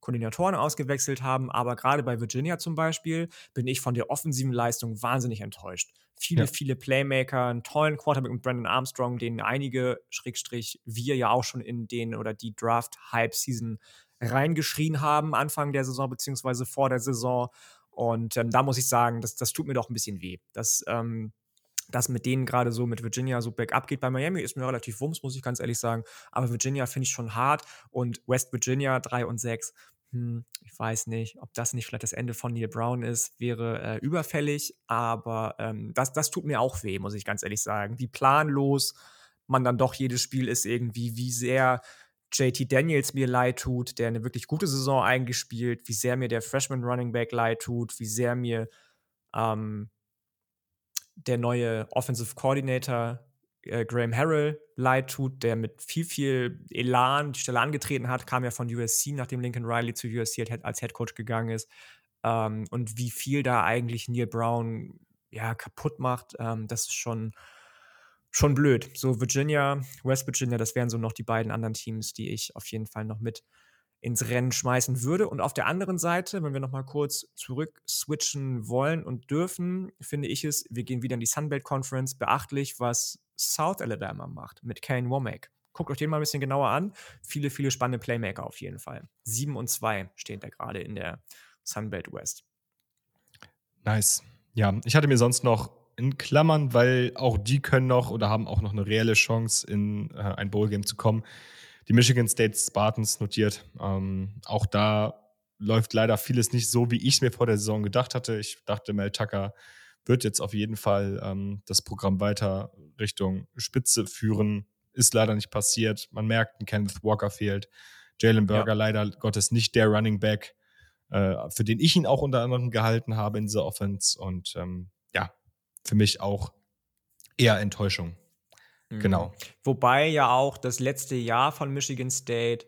Koordinatoren ausgewechselt haben. Aber gerade bei Virginia zum Beispiel bin ich von der offensiven Leistung wahnsinnig enttäuscht. Viele, ja. viele Playmaker, einen tollen Quarterback mit Brandon Armstrong, den einige, Schrägstrich, wir ja auch schon in den oder die Draft-Hype-Season reingeschrien haben, Anfang der Saison beziehungsweise vor der Saison. Und ähm, da muss ich sagen, das, das tut mir doch ein bisschen weh. Das ähm, dass mit denen gerade so mit Virginia so bergab geht. Bei Miami ist mir relativ wumms, muss ich ganz ehrlich sagen. Aber Virginia finde ich schon hart und West Virginia 3 und 6. Hm, ich weiß nicht, ob das nicht vielleicht das Ende von Neil Brown ist, wäre äh, überfällig, aber ähm, das, das tut mir auch weh, muss ich ganz ehrlich sagen. Wie planlos man dann doch jedes Spiel ist, irgendwie, wie sehr JT Daniels mir leid tut, der eine wirklich gute Saison eingespielt, wie sehr mir der Freshman Running Back leid tut, wie sehr mir ähm, der neue Offensive Coordinator äh, Graham Harrell leid tut, der mit viel, viel Elan die Stelle angetreten hat, kam ja von USC, nachdem Lincoln Riley zu USC als Head Coach gegangen ist. Ähm, und wie viel da eigentlich Neil Brown ja, kaputt macht, ähm, das ist schon, schon blöd. So Virginia, West Virginia, das wären so noch die beiden anderen Teams, die ich auf jeden Fall noch mit ins Rennen schmeißen würde. Und auf der anderen Seite, wenn wir noch mal kurz zurück switchen wollen und dürfen, finde ich es, wir gehen wieder in die Sunbelt Conference, beachtlich, was South Alabama macht mit Kane Womack. Guckt euch den mal ein bisschen genauer an. Viele, viele spannende Playmaker auf jeden Fall. 7 und 2 stehen da gerade in der Sunbelt West. Nice. Ja, ich hatte mir sonst noch in Klammern, weil auch die können noch oder haben auch noch eine reelle Chance, in äh, ein Bowl-Game zu kommen die Michigan State Spartans notiert. Ähm, auch da läuft leider vieles nicht so, wie ich es mir vor der Saison gedacht hatte. Ich dachte, Mel Tucker wird jetzt auf jeden Fall ähm, das Programm weiter Richtung Spitze führen. Ist leider nicht passiert. Man merkt, ein Kenneth Walker fehlt. Jalen Burger ja. leider Gottes nicht der Running Back, äh, für den ich ihn auch unter anderem gehalten habe in dieser Offense. Und ähm, ja, für mich auch eher Enttäuschung. Genau. Mhm. Wobei ja auch das letzte Jahr von Michigan State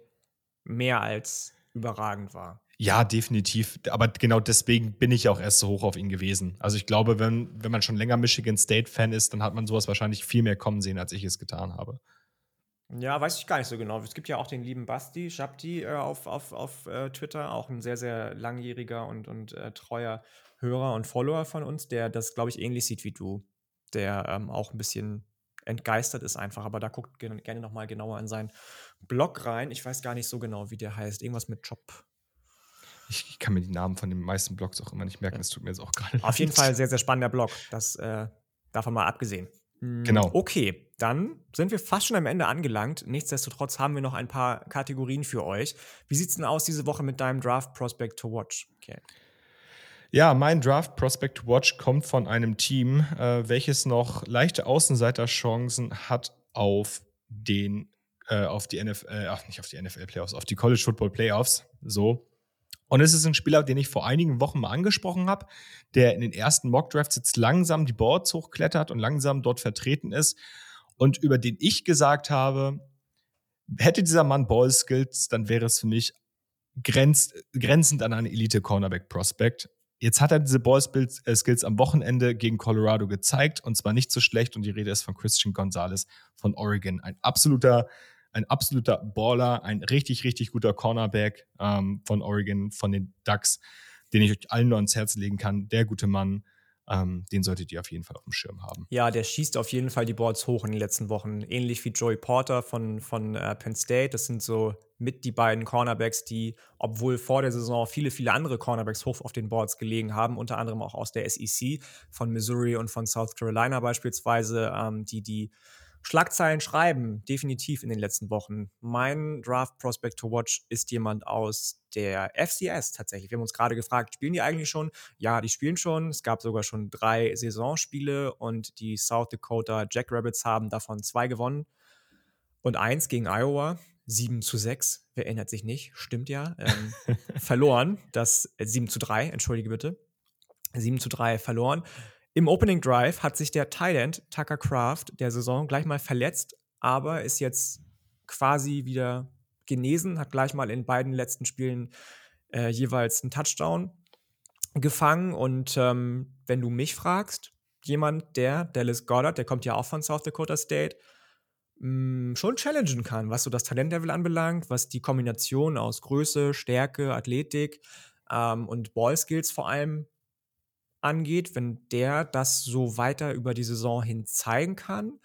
mehr als überragend war. Ja, definitiv. Aber genau deswegen bin ich auch erst so hoch auf ihn gewesen. Also ich glaube, wenn, wenn man schon länger Michigan State-Fan ist, dann hat man sowas wahrscheinlich viel mehr kommen sehen, als ich es getan habe. Ja, weiß ich gar nicht so genau. Es gibt ja auch den lieben Basti Schabti äh, auf, auf, auf äh, Twitter, auch ein sehr, sehr langjähriger und, und äh, treuer Hörer und Follower von uns, der das, glaube ich, ähnlich sieht wie du. Der ähm, auch ein bisschen entgeistert ist einfach. Aber da guckt gerne nochmal genauer in seinen Blog rein. Ich weiß gar nicht so genau, wie der heißt. Irgendwas mit Job. Ich kann mir die Namen von den meisten Blogs auch immer nicht merken. Das tut mir jetzt auch gerade Auf jeden Fall sehr, sehr spannender Blog. Das äh, davon mal abgesehen. Hm, genau. Okay, dann sind wir fast schon am Ende angelangt. Nichtsdestotrotz haben wir noch ein paar Kategorien für euch. Wie sieht es denn aus diese Woche mit deinem Draft Prospect to Watch? Okay. Ja, mein Draft Prospect Watch kommt von einem Team, äh, welches noch leichte Außenseiterchancen hat auf den, äh, auf die NFL, äh, ach, nicht auf die NFL Playoffs, auf die College Football Playoffs. So. Und es ist ein Spieler, den ich vor einigen Wochen mal angesprochen habe, der in den ersten Mock Drafts jetzt langsam die Boards hochklettert und langsam dort vertreten ist und über den ich gesagt habe, hätte dieser Mann Ball Skills, dann wäre es für mich grenzt, grenzend an einen Elite Cornerback Prospect. Jetzt hat er diese Ball-Skills äh, am Wochenende gegen Colorado gezeigt und zwar nicht so schlecht. Und die Rede ist von Christian Gonzalez von Oregon. Ein absoluter, ein absoluter Baller, ein richtig, richtig guter Cornerback ähm, von Oregon, von den Ducks, den ich euch allen nur ans Herz legen kann. Der gute Mann. Ähm, den solltet ihr auf jeden Fall auf dem Schirm haben. Ja, der schießt auf jeden Fall die Boards hoch in den letzten Wochen. Ähnlich wie Joey Porter von, von äh, Penn State. Das sind so mit die beiden Cornerbacks, die, obwohl vor der Saison viele, viele andere Cornerbacks hoch auf den Boards gelegen haben, unter anderem auch aus der SEC, von Missouri und von South Carolina beispielsweise, ähm, die die Schlagzeilen schreiben, definitiv in den letzten Wochen. Mein Draft Prospect to Watch ist jemand aus der FCS tatsächlich. Wir haben uns gerade gefragt, spielen die eigentlich schon? Ja, die spielen schon. Es gab sogar schon drei Saisonspiele und die South Dakota Jackrabbits haben davon zwei gewonnen und eins gegen Iowa. 7 zu 6, wer erinnert sich nicht? Stimmt ja. Ähm, [LAUGHS] verloren. Das äh, 7 zu 3, entschuldige bitte. 7 zu 3 verloren. Im Opening Drive hat sich der Thailand Tucker Craft der Saison gleich mal verletzt, aber ist jetzt quasi wieder genesen, hat gleich mal in beiden letzten Spielen äh, jeweils einen Touchdown gefangen. Und ähm, wenn du mich fragst, jemand, der, Dallas Goddard, der kommt ja auch von South Dakota State, mh, hm, schon challengen kann, was so das Talentlevel anbelangt, was die Kombination aus Größe, Stärke, Athletik ähm, und Ballskills vor allem angeht, wenn der das so weiter über die Saison hin zeigen kann,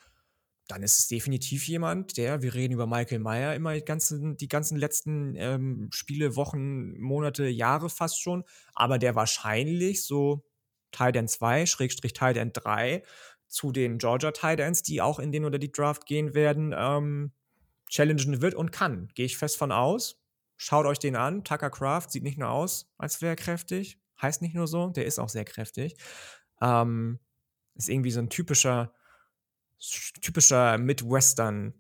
dann ist es definitiv jemand, der, wir reden über Michael Meyer immer die ganzen, die ganzen letzten ähm, Spiele, Wochen, Monate, Jahre fast schon, aber der wahrscheinlich so Teil 2, Schrägstrich Teil 3 zu den Georgia Titans, die auch in den oder die Draft gehen werden, ähm, challengen wird und kann. Gehe ich fest von aus. Schaut euch den an. Tucker Craft sieht nicht nur aus, als wäre er kräftig, heißt nicht nur so, der ist auch sehr kräftig. Ähm, ist irgendwie so ein typischer, typischer Midwestern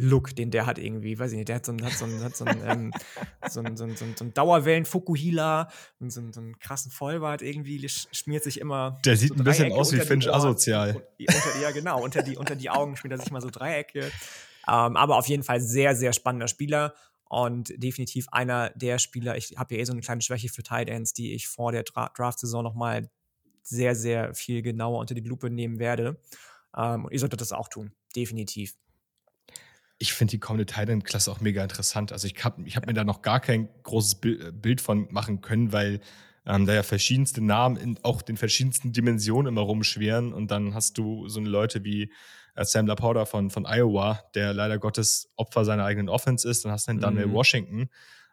Look, den der hat irgendwie, weiß ich nicht, der hat so einen, hat so einen, hat so einen, ähm, [LAUGHS] so einen, so einen, so einen, so einen Dauerwellen Fukuhila und so einen, so einen krassen Vollbart irgendwie schmiert sich immer. Der sieht so ein bisschen aus wie Finch asozial. Unter, ja, genau, unter die, unter die Augen schmiert er sich mal so Dreiecke. Ähm, aber auf jeden Fall sehr, sehr spannender Spieler und definitiv einer der Spieler. Ich habe ja eh so eine kleine Schwäche für Tight Ends, die ich vor der Dra Draft-Saison nochmal sehr, sehr viel genauer unter die Lupe nehmen werde. Ähm, und ihr solltet das auch tun, definitiv. Ich finde die kommende Titan-Klasse auch mega interessant. Also ich habe ich hab mir da noch gar kein großes Bild von machen können, weil ähm, da ja verschiedenste Namen in auch den verschiedensten Dimensionen immer rumschweren und dann hast du so Leute wie äh, Sam Laporta von, von Iowa, der leider Gottes Opfer seiner eigenen Offense ist. Dann hast du den Daniel mhm. Washington,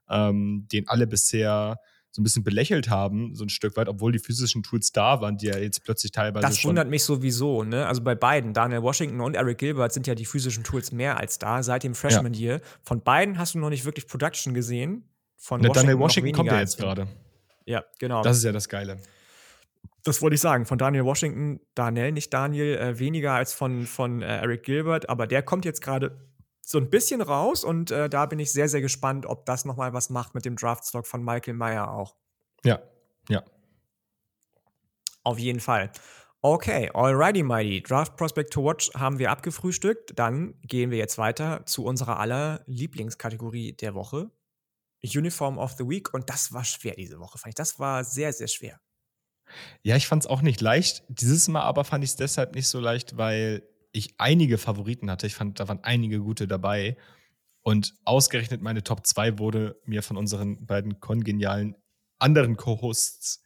ähm, den alle bisher so ein bisschen belächelt haben, so ein Stück weit, obwohl die physischen Tools da waren, die ja jetzt plötzlich teilweise. Das wundert mich sowieso, ne? Also bei beiden, Daniel Washington und Eric Gilbert, sind ja die physischen Tools mehr als da seit dem Freshman ja. Year. Von beiden hast du noch nicht wirklich Production gesehen. Von ne, Washington Daniel Washington kommt ja jetzt gerade. Ja, genau. Das ist ja das Geile. Das wollte ich sagen. Von Daniel Washington, Daniel, nicht Daniel, äh, weniger als von, von äh, Eric Gilbert, aber der kommt jetzt gerade so ein bisschen raus und äh, da bin ich sehr, sehr gespannt, ob das nochmal was macht mit dem Draftstock von Michael Meyer auch. Ja, ja. Auf jeden Fall. Okay, alrighty, mighty. Draft Prospect to Watch haben wir abgefrühstückt. Dann gehen wir jetzt weiter zu unserer aller Lieblingskategorie der Woche. Uniform of the Week. Und das war schwer diese Woche, fand ich. Das war sehr, sehr schwer. Ja, ich fand es auch nicht leicht. Dieses Mal aber fand ich es deshalb nicht so leicht, weil ich einige Favoriten hatte. Ich fand, da waren einige gute dabei. Und ausgerechnet meine Top 2 wurde mir von unseren beiden kongenialen anderen Co-Hosts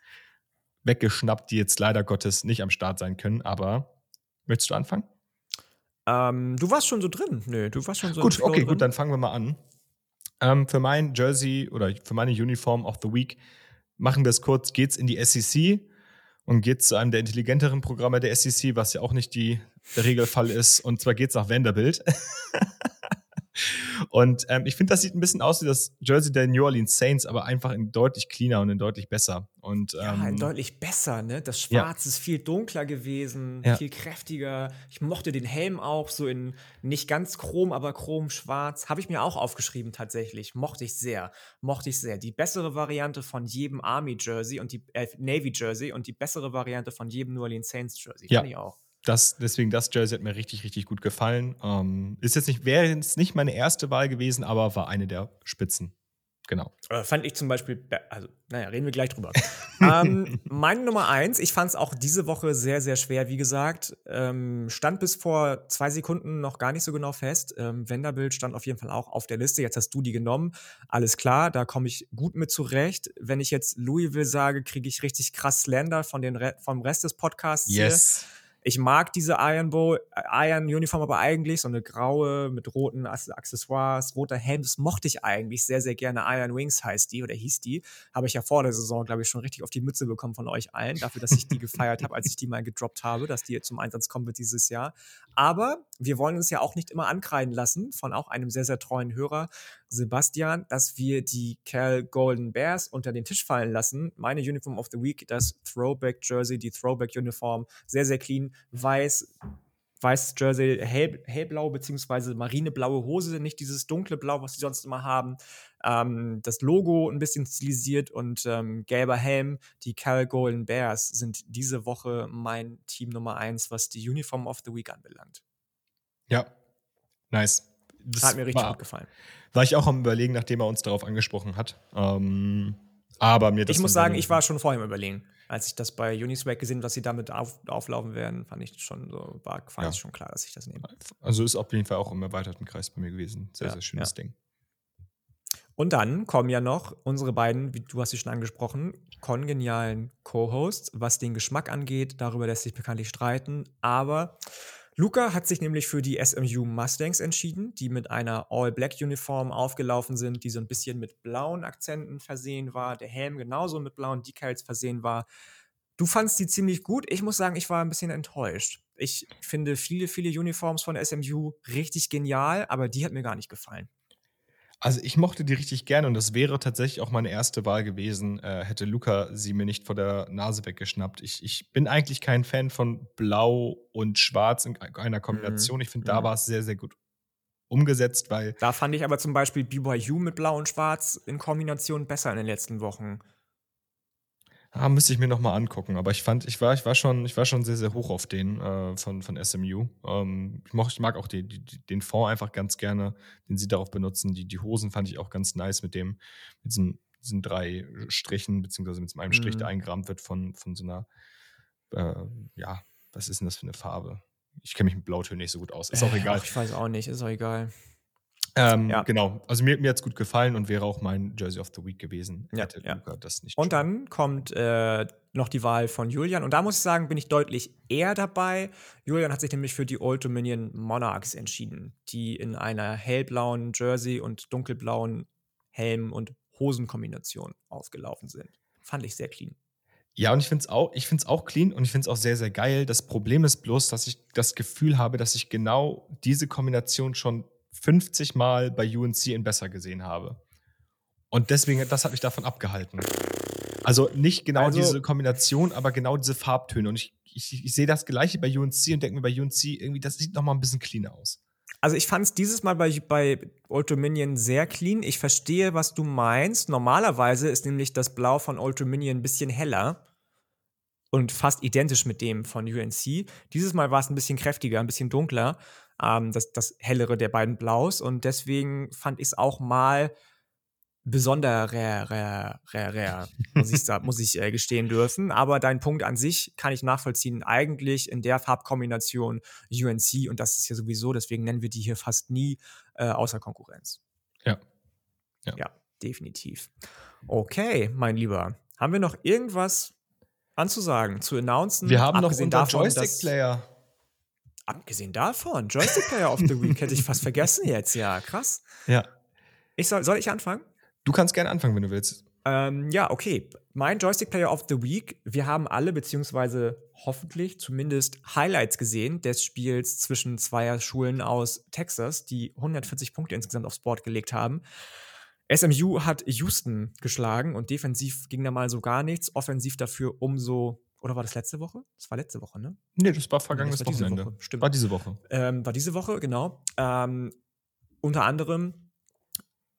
weggeschnappt, die jetzt leider Gottes nicht am Start sein können. Aber möchtest du anfangen? Ähm, du warst schon so drin. Nö, du warst schon so Gut, okay, drin. gut, dann fangen wir mal an. Ähm, für mein Jersey oder für meine Uniform of the Week machen wir es kurz, geht's in die SEC und geht zu einem der intelligenteren Programme der SEC, was ja auch nicht die, der Regelfall ist. Und zwar geht es nach Vanderbilt. [LAUGHS] Und ähm, ich finde, das sieht ein bisschen aus wie das Jersey der New Orleans Saints, aber einfach in deutlich cleaner und in deutlich besser. Und, ähm, ja, in deutlich besser, ne? Das Schwarz ja. ist viel dunkler gewesen, ja. viel kräftiger. Ich mochte den Helm auch so in nicht ganz chrom, aber chromschwarz. Habe ich mir auch aufgeschrieben tatsächlich. Mochte ich sehr. Mochte ich sehr. Die bessere Variante von jedem Army Jersey und die äh, Navy Jersey und die bessere Variante von jedem New Orleans Saints Jersey. Ja. Fand ich auch das, deswegen das Jersey hat mir richtig, richtig gut gefallen. Ähm, ist jetzt nicht, wäre jetzt nicht meine erste Wahl gewesen, aber war eine der Spitzen. Genau. Äh, fand ich zum Beispiel, also, naja, reden wir gleich drüber. [LAUGHS] ähm, meine Nummer eins, ich fand es auch diese Woche sehr, sehr schwer, wie gesagt. Ähm, stand bis vor zwei Sekunden noch gar nicht so genau fest. Ähm, Vanderbilt stand auf jeden Fall auch auf der Liste. Jetzt hast du die genommen. Alles klar, da komme ich gut mit zurecht. Wenn ich jetzt Louisville sage, kriege ich richtig krass Slender von den Re vom Rest des Podcasts. Yes. Hier. Ich mag diese Iron Bowl, äh, Iron Uniform aber eigentlich, so eine graue mit roten Accessoires, roter Helm, das mochte ich eigentlich sehr, sehr gerne. Iron Wings heißt die oder hieß die. Habe ich ja vor der Saison, glaube ich, schon richtig auf die Mütze bekommen von euch allen, dafür, dass ich die gefeiert habe, als ich die mal gedroppt habe, dass die zum Einsatz kommen wird dieses Jahr. Aber wir wollen uns ja auch nicht immer ankreiden lassen von auch einem sehr, sehr treuen Hörer, Sebastian, dass wir die Cal Golden Bears unter den Tisch fallen lassen. Meine Uniform of the Week, das Throwback Jersey, die Throwback Uniform, sehr, sehr clean, weiß, weiß Jersey, hell, hellblau beziehungsweise marineblaue Hose, nicht dieses dunkle Blau, was sie sonst immer haben. Ähm, das Logo ein bisschen stilisiert und ähm, gelber Helm. Die Cal Golden Bears sind diese Woche mein Team Nummer eins, was die Uniform of the Week anbelangt. Ja, nice. Das hat mir richtig war, gut gefallen. War ich auch am Überlegen, nachdem er uns darauf angesprochen hat. Ähm, aber mir das Ich muss sagen, ich war schon vorher im Überlegen. Als ich das bei Uniswag gesehen dass sie damit auf, auflaufen werden, fand ich schon so, war, fand ja. ich schon klar, dass ich das nehme. Also ist auf jeden Fall auch im erweiterten Kreis bei mir gewesen. Sehr, ja, sehr schönes ja. Ding. Und dann kommen ja noch unsere beiden, wie du hast sie schon angesprochen, kongenialen Co-Hosts, was den Geschmack angeht. Darüber lässt sich bekanntlich streiten. Aber Luca hat sich nämlich für die SMU Mustangs entschieden, die mit einer All-Black-Uniform aufgelaufen sind, die so ein bisschen mit blauen Akzenten versehen war, der Helm genauso mit blauen Decals versehen war. Du fandst die ziemlich gut. Ich muss sagen, ich war ein bisschen enttäuscht. Ich finde viele, viele Uniforms von SMU richtig genial, aber die hat mir gar nicht gefallen. Also ich mochte die richtig gerne und das wäre tatsächlich auch meine erste Wahl gewesen, äh, hätte Luca sie mir nicht vor der Nase weggeschnappt. Ich, ich bin eigentlich kein Fan von Blau und Schwarz in einer Kombination. Mhm. Ich finde, da mhm. war es sehr, sehr gut umgesetzt, weil. Da fand ich aber zum Beispiel BYU mit Blau und Schwarz in Kombination besser in den letzten Wochen. Ah, müsste ich mir nochmal angucken. Aber ich fand, ich war, ich war schon, ich war schon sehr, sehr hoch auf den äh, von, von SMU. Ähm, ich, moch, ich mag auch die, die, den Fond einfach ganz gerne, den sie darauf benutzen. Die, die Hosen fand ich auch ganz nice mit dem, mit diesen, diesen drei Strichen, beziehungsweise mit einem Strich, mhm. der eingerahmt wird von, von so einer äh, ja, was ist denn das für eine Farbe? Ich kenne mich mit Blautönen nicht so gut aus. Ist auch Äh, egal. ach, ich weiß auch nicht, ist auch egal. Ähm, Ja. Genau. Also mir, mir hat es gut gefallen und wäre auch mein Jersey of the Week gewesen. Ja, hätte ja. Luca das nicht Und schon- dann kommt äh, noch die Wahl von Julian. Und da muss ich sagen, bin ich deutlich eher dabei. Julian hat sich nämlich für die Old Dominion Monarchs entschieden, die in einer hellblauen Jersey und dunkelblauen Helm- und Hosenkombination aufgelaufen sind. Fand ich sehr clean. Ja, und ich finde es auch, ich find's auch clean und ich finde es auch sehr, sehr geil. Das Problem ist bloß, dass ich das Gefühl habe, dass ich genau diese Kombination schon 50 Mal bei UNC in besser gesehen habe. Und deswegen, das hat mich davon abgehalten. Also nicht genau Also- diese Kombination, aber genau diese Farbtöne. Und ich, ich, ich sehe das Gleiche bei UNC und denke mir bei UNC irgendwie, das sieht noch mal ein bisschen cleaner aus. Also ich fand es dieses Mal bei, bei Old Dominion sehr clean. Ich verstehe, was du meinst. Normalerweise ist nämlich das Blau von Old Dominion ein bisschen heller und fast identisch mit dem von UNC. Dieses Mal war es ein bisschen kräftiger, ein bisschen dunkler, ähm, das, das hellere der beiden Blaus. Und deswegen fand ich es auch mal besonderer, rare, rare, rare, muss ich, [LAUGHS] muss ich äh, gestehen dürfen. Aber dein Punkt an sich kann ich nachvollziehen. Eigentlich in der Farbkombination UNC und das ist ja sowieso, deswegen nennen wir die hier fast nie äh, außer Konkurrenz. Ja. ja. Ja. definitiv. Okay, mein Lieber. Haben wir noch irgendwas anzusagen, zu announcen? Wir haben noch unseren Joystick-Player. Abgesehen davon, Joystick Player of the Week hätte ich fast vergessen jetzt, ja, krass. Ja. Ich soll, soll ich anfangen? Du kannst gerne anfangen, wenn du willst. Ähm, ja, okay. Mein Joystick Player of the Week. Wir haben alle, beziehungsweise hoffentlich zumindest Highlights gesehen des Spiels zwischen zweier Schulen aus Texas, die 140 Punkte insgesamt aufs Board gelegt haben. SMU hat Houston geschlagen und defensiv ging da mal so gar nichts. Offensiv dafür umso. Oder war das letzte Woche? Das war letzte Woche, ne? Nee, das war vergangenes Das war diese Wochenende. Woche, stimmt. War diese Woche. Ähm, war diese Woche, genau. Ähm, unter anderem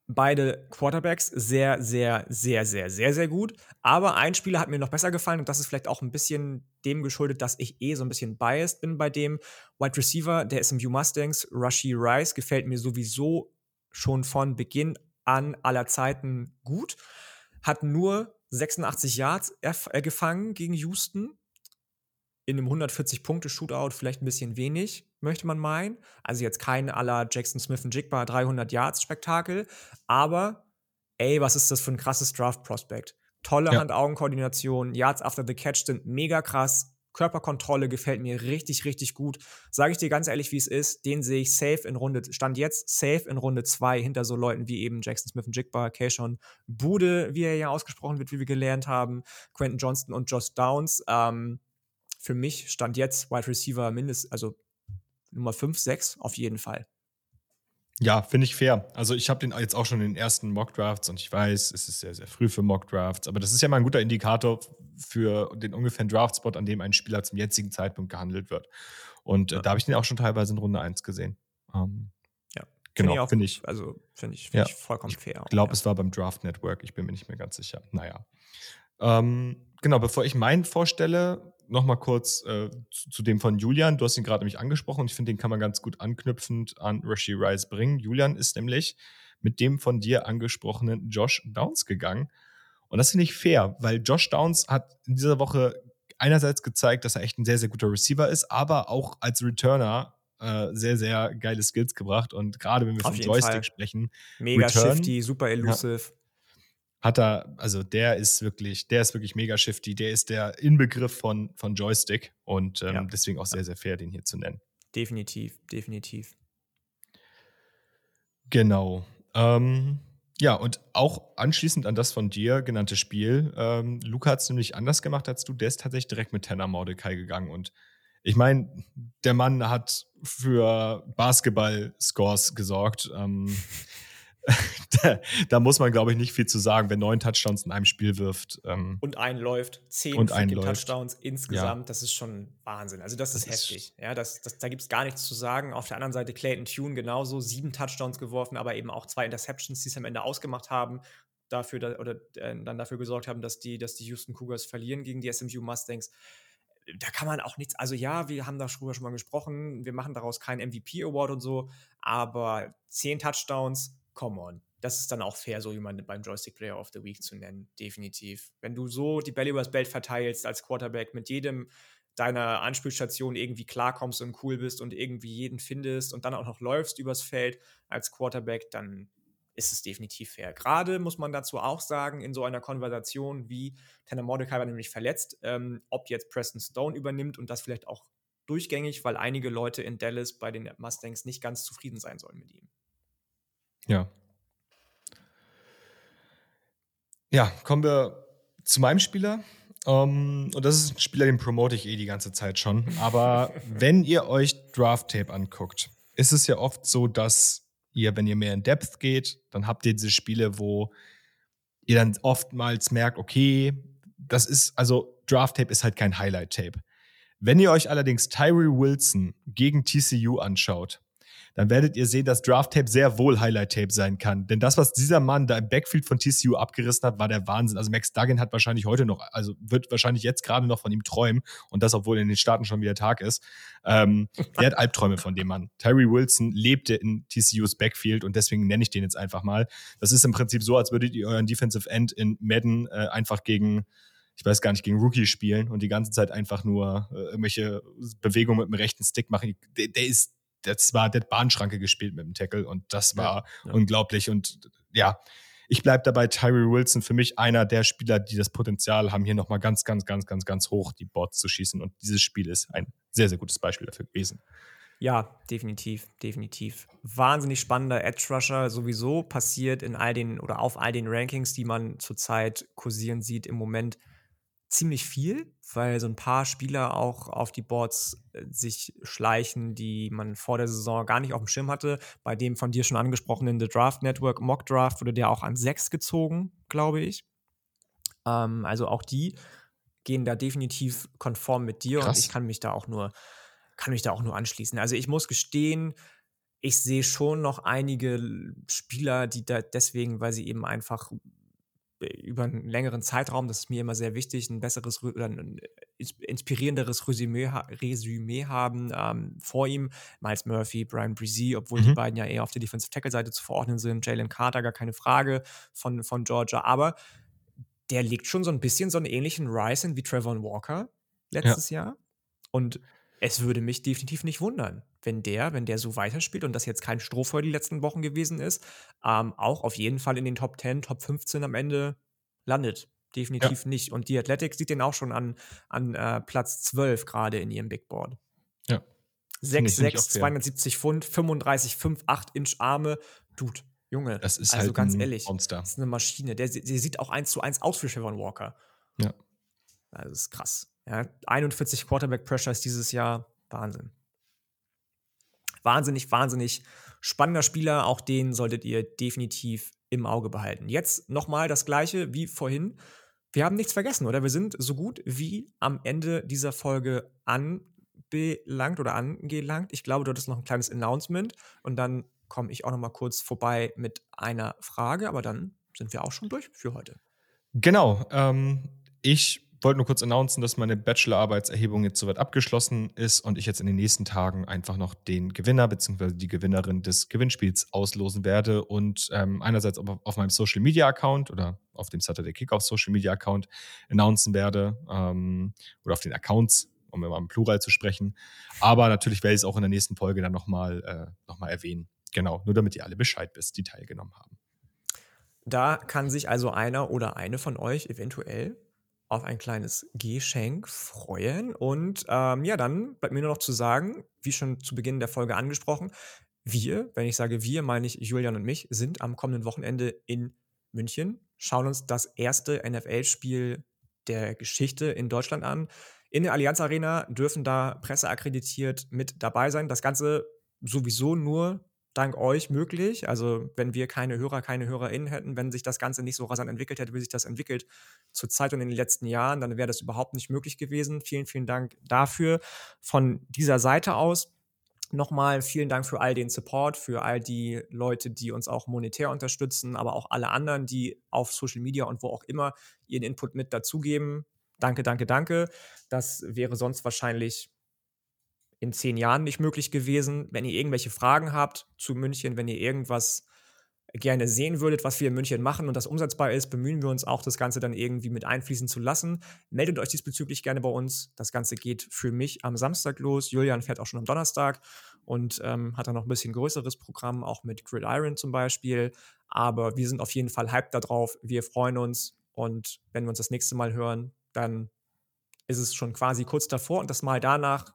beide Quarterbacks sehr, sehr, sehr, sehr, sehr, sehr gut. Aber ein Spieler hat mir noch besser gefallen und das ist vielleicht auch ein bisschen dem geschuldet, dass ich eh so ein bisschen biased bin bei dem Wide Receiver der SMU Mustangs. Rashi Rice gefällt mir sowieso schon von Beginn an aller Zeiten gut. Hat nur 86 Yards äh, gefangen gegen Houston in einem 140-Punkte-Shootout vielleicht ein bisschen wenig, möchte man meinen. Also jetzt kein aller Jackson Smith und Jigba 300 Yards Spektakel, aber ey, was ist das für ein krasses Draft-Prospect? Tolle Ja. Hand-Augen-Koordination, Yards after the Catch sind mega krass. Körperkontrolle gefällt mir richtig, richtig gut. Sage ich dir ganz ehrlich, wie es ist, den sehe ich safe in Runde, stand jetzt safe in Runde 2 hinter so Leuten wie eben Jackson Smith und Jigba, Keishon Bude, wie er ja ausgesprochen wird, wie wir gelernt haben, Quentin Johnston und Josh Downs. Ähm, für mich stand jetzt Wide Receiver mindestens, also Nummer 5, 6 auf jeden Fall. Ja, finde ich fair. Also ich habe den jetzt auch schon in den ersten Mock-Drafts und ich weiß, es ist sehr, sehr früh für Mock-Drafts, aber das ist ja mal ein guter Indikator für den ungefähren Draftspot, an dem ein Spieler zum jetzigen Zeitpunkt gehandelt wird. Und äh, Ja. da habe ich den auch schon teilweise in Runde 1 gesehen. Ähm, Ja. Genau, finde ich. Also finde ich, Ja. find ich vollkommen fair. Ich glaube, ja. es war beim Draft Network. Ich bin mir nicht mehr ganz sicher. Naja. Ähm, genau, bevor ich meinen vorstelle, nochmal kurz äh, zu, zu dem von Julian. Du hast ihn gerade nämlich angesprochen und ich finde, den kann man ganz gut anknüpfend an Rashi Rice bringen. Julian ist nämlich mit dem von dir angesprochenen Josh Downs gegangen. Und das finde ich fair, weil Josh Downs hat in dieser Woche einerseits gezeigt, dass er echt ein sehr, sehr guter Receiver ist, aber auch als Returner äh, sehr, sehr geile Skills gebracht. Und gerade wenn wir Auf vom jeden Joystick Fall. sprechen, Mega Return. shifty, super elusive. Hat er, also der ist wirklich, der ist wirklich mega shifty, der ist der Inbegriff von, von Joystick und ähm, Ja. deswegen auch sehr, sehr fair, den hier zu nennen. Definitiv, definitiv. Genau. Ähm, ja, und auch anschließend an das von dir genannte Spiel, ähm, Luca hat es nämlich anders gemacht als du, der ist tatsächlich direkt mit Tanner Mordecai gegangen und ich meine, der Mann hat für Basketball-Scores gesorgt. Ähm, [LAUGHS] [LAUGHS] da, da muss man, glaube ich, nicht viel zu sagen, wer neun Touchdowns in einem Spiel wirft. Ähm, Und einläuft, zehn Und. Touchdowns insgesamt, das ist schon Wahnsinn. Also das, Das ist ist- heftig. Ja, das, das, da gibt es gar nichts zu sagen. Auf der anderen Seite Clayton Tune genauso, sieben Touchdowns geworfen, aber eben auch zwei Interceptions, die es am Ende ausgemacht haben, dafür da, oder äh, dann dafür gesorgt haben, dass die, dass die Houston Cougars verlieren gegen die SMU Mustangs. Da kann man auch nichts, also ja, wir haben darüber schon mal gesprochen, wir machen daraus keinen MVP-Award und so, aber zehn Touchdowns, come on. Das ist dann auch fair, so jemanden beim Joystick Player of the Week zu nennen, definitiv. Wenn du so die Bälle übers Belt verteilst als Quarterback mit jedem deiner Anspielstation irgendwie klarkommst und cool bist und irgendwie jeden findest und dann auch noch läufst übers Feld als Quarterback, dann ist es definitiv fair. Gerade muss man dazu auch sagen, in so einer Konversation wie Tanner Mordecai war nämlich verletzt, ähm, ob jetzt Preston Stone übernimmt und das vielleicht auch durchgängig, weil einige Leute in Dallas bei den Mustangs nicht ganz zufrieden sein sollen mit ihm. Ja. Ja, kommen wir zu meinem Spieler. Um, ähm, und das ist ein Spieler, den promote ich eh die ganze Zeit schon. Aber [LAUGHS] wenn ihr euch Draft Tape anguckt, ist es ja oft so, dass ihr, wenn ihr mehr in Depth geht, dann habt ihr diese Spiele, wo ihr dann oftmals merkt, okay, das ist, also Draft Tape ist halt kein Highlight Tape. Wenn ihr euch allerdings Tyree Wilson gegen TCU anschaut, dann werdet ihr sehen, dass Draft Tape sehr wohl Highlight Tape sein kann. Denn das, was dieser Mann da im Backfield von TCU abgerissen hat, war der Wahnsinn. Also Max Duggan hat wahrscheinlich heute noch, also wird wahrscheinlich jetzt gerade noch von ihm träumen und das, obwohl in den Staaten schon wieder Tag ist. Ähm, der hat Albträume von dem Mann. Tyree Wilson lebte in TCUs Backfield und deswegen nenne ich den jetzt einfach mal. Das ist im Prinzip so, als würdet ihr euren Defensive End in Madden äh, einfach gegen ich weiß gar nicht, gegen Rookie spielen und die ganze Zeit einfach nur äh, irgendwelche Bewegungen mit dem rechten Stick machen. Der, der ist das war der Bahnschranke gespielt mit dem Tackle und das war ja, ja. unglaublich. Und ja, ich bleibe dabei, Tyree Wilson für mich einer der Spieler, die das Potenzial haben, hier nochmal ganz, ganz, ganz, ganz, ganz hoch die Boards zu schießen. Und dieses Spiel ist ein sehr, sehr gutes Beispiel dafür gewesen. Ja, definitiv, definitiv. Wahnsinnig spannender Edge Rusher sowieso passiert in all den oder auf all den Rankings, die man zurzeit kursieren sieht im Moment ziemlich viel, weil so ein paar Spieler auch auf die Boards äh, sich schleichen, die man vor der Saison gar nicht auf dem Schirm hatte. Bei dem von dir schon angesprochenen The Draft Network Mock Draft wurde der auch an sechs gezogen, glaube ich. Ähm, also auch die gehen da definitiv konform mit dir Krass. und ich kann mich da auch nur kann mich da auch nur anschließen. Also ich muss gestehen, ich sehe schon noch einige Spieler, die da deswegen, weil sie eben einfach über einen längeren Zeitraum, das ist mir immer sehr wichtig, ein besseres oder ein inspirierenderes Resümee, Resümee haben ähm, vor ihm. Miles Murphy, Brian Brzee, obwohl mhm. die beiden ja eher auf der Defensive Tackle-Seite zu verordnen sind. Jalen Carter, gar keine Frage von, von Georgia. Aber der legt schon so ein bisschen so einen ähnlichen Rise in wie Trevor Walker letztes ja. Jahr. Und es würde mich definitiv nicht wundern, wenn der, wenn der so weiterspielt und das jetzt kein Strohfeuer die letzten Wochen gewesen ist, ähm, auch auf jeden Fall in den Top 10, Top 15 am Ende landet. Definitiv ja. nicht. Und die Athletics sieht den auch schon an, an äh, Platz 12 gerade in ihrem Big Board. Ja. 6'6, 270 Pfund, 35, 5, 8 Inch Arme. Dude, Junge. Das ist also halt ganz ehrlich, Monster. Das ist eine Maschine. Der, der sieht auch eins zu eins aus für Chevron Walker. Ja. Das ist krass. Ja, 41 Quarterback Pressures dieses Jahr. Wahnsinn. Wahnsinnig, wahnsinnig spannender Spieler. Auch den solltet ihr definitiv im Auge behalten. Jetzt nochmal das gleiche wie vorhin. Wir haben nichts vergessen, oder? Wir sind so gut wie am Ende dieser Folge anbelangt oder angelangt. Ich glaube, dort ist noch ein kleines Announcement und dann komme ich auch noch mal kurz vorbei mit einer Frage, aber dann sind wir auch schon durch für heute. Genau. Ähm, ich wollte nur kurz announcen, dass meine Bachelorarbeitserhebung jetzt soweit abgeschlossen ist und ich jetzt in den nächsten Tagen einfach noch den Gewinner bzw. die Gewinnerin des Gewinnspiels auslosen werde und ähm, einerseits auf meinem Social Media Account oder auf dem Saturday Kickoff Social Media Account announcen werde ähm, oder auf den Accounts, um immer im Plural zu sprechen. Aber natürlich werde ich es auch in der nächsten Folge dann nochmal äh, noch erwähnen. Genau, nur damit ihr alle Bescheid wisst, die teilgenommen haben. Da kann sich also einer oder eine von euch eventuell auf ein kleines Geschenk freuen. Und ähm, ja, dann bleibt mir nur noch zu sagen, wie schon zu Beginn der Folge angesprochen, wir, wenn ich sage wir, meine ich Julian und mich, sind am kommenden Wochenende in München, schauen uns das erste NFL-Spiel der Geschichte in Deutschland an. In der Allianz Arena dürfen da presseakkreditiert mit dabei sein. Das Ganze sowieso nur dank euch möglich. Also, wenn wir keine Hörer, keine HörerInnen hätten, wenn sich das Ganze nicht so rasant entwickelt hätte, wie sich das entwickelt zur Zeit und in den letzten Jahren, dann wäre das überhaupt nicht möglich gewesen. Vielen, vielen Dank dafür. Von dieser Seite aus nochmal vielen Dank für all den Support, für all die Leute, die uns auch monetär unterstützen, aber auch alle anderen, die auf Social Media und wo auch immer ihren Input mit dazugeben. Danke, danke, danke. Das wäre sonst wahrscheinlich in zehn Jahren nicht möglich gewesen. Wenn ihr irgendwelche Fragen habt zu München, wenn ihr irgendwas gerne sehen würdet, was wir in München machen und das umsetzbar ist, bemühen wir uns auch, das Ganze dann irgendwie mit einfließen zu lassen. Meldet euch diesbezüglich gerne bei uns. Das Ganze geht für mich am Samstag los. Julian fährt auch schon am Donnerstag und ähm, hat dann noch ein bisschen größeres Programm, auch mit Gridiron zum Beispiel. Aber wir sind auf jeden Fall hyped darauf. Wir freuen uns und wenn wir uns das nächste Mal hören, dann ist es schon quasi kurz davor und das Mal danach,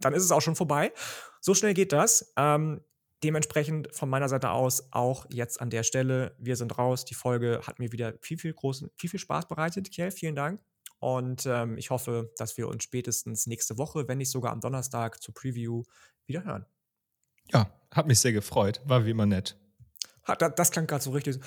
dann ist es auch schon vorbei. So schnell geht das. Ähm, dementsprechend von meiner Seite aus auch jetzt an der Stelle, wir sind raus. Die Folge hat mir wieder viel, viel großen, viel, viel Spaß bereitet, Kiel. Vielen Dank. Und ähm, ich hoffe, dass wir uns spätestens nächste Woche, wenn nicht sogar am Donnerstag zur Preview wieder hören. Ja, hat mich sehr gefreut. War wie immer nett. Das klang gerade so richtig.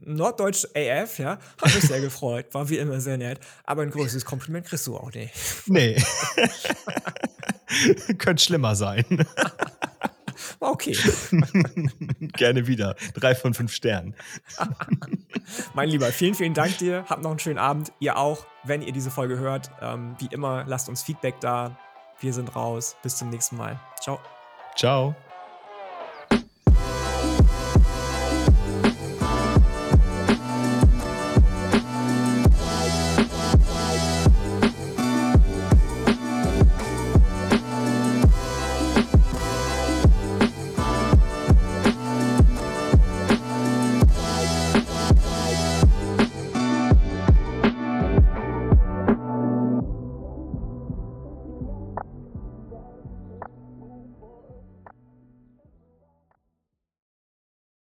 Norddeutsch AF, ja. Hat mich sehr gefreut. War wie immer sehr nett. Aber ein größeres Kompliment kriegst du auch nicht. Nee. [LAUGHS] Könnte schlimmer sein. [LAUGHS] okay. [LAUGHS] Gerne wieder. Drei von fünf Sternen. mein Lieber, vielen, vielen Dank dir. Habt noch einen schönen Abend. Ihr auch, wenn ihr diese Folge hört. Ähm, wie immer, lasst uns Feedback da. Wir sind raus. Bis zum nächsten Mal. Ciao. Ciao.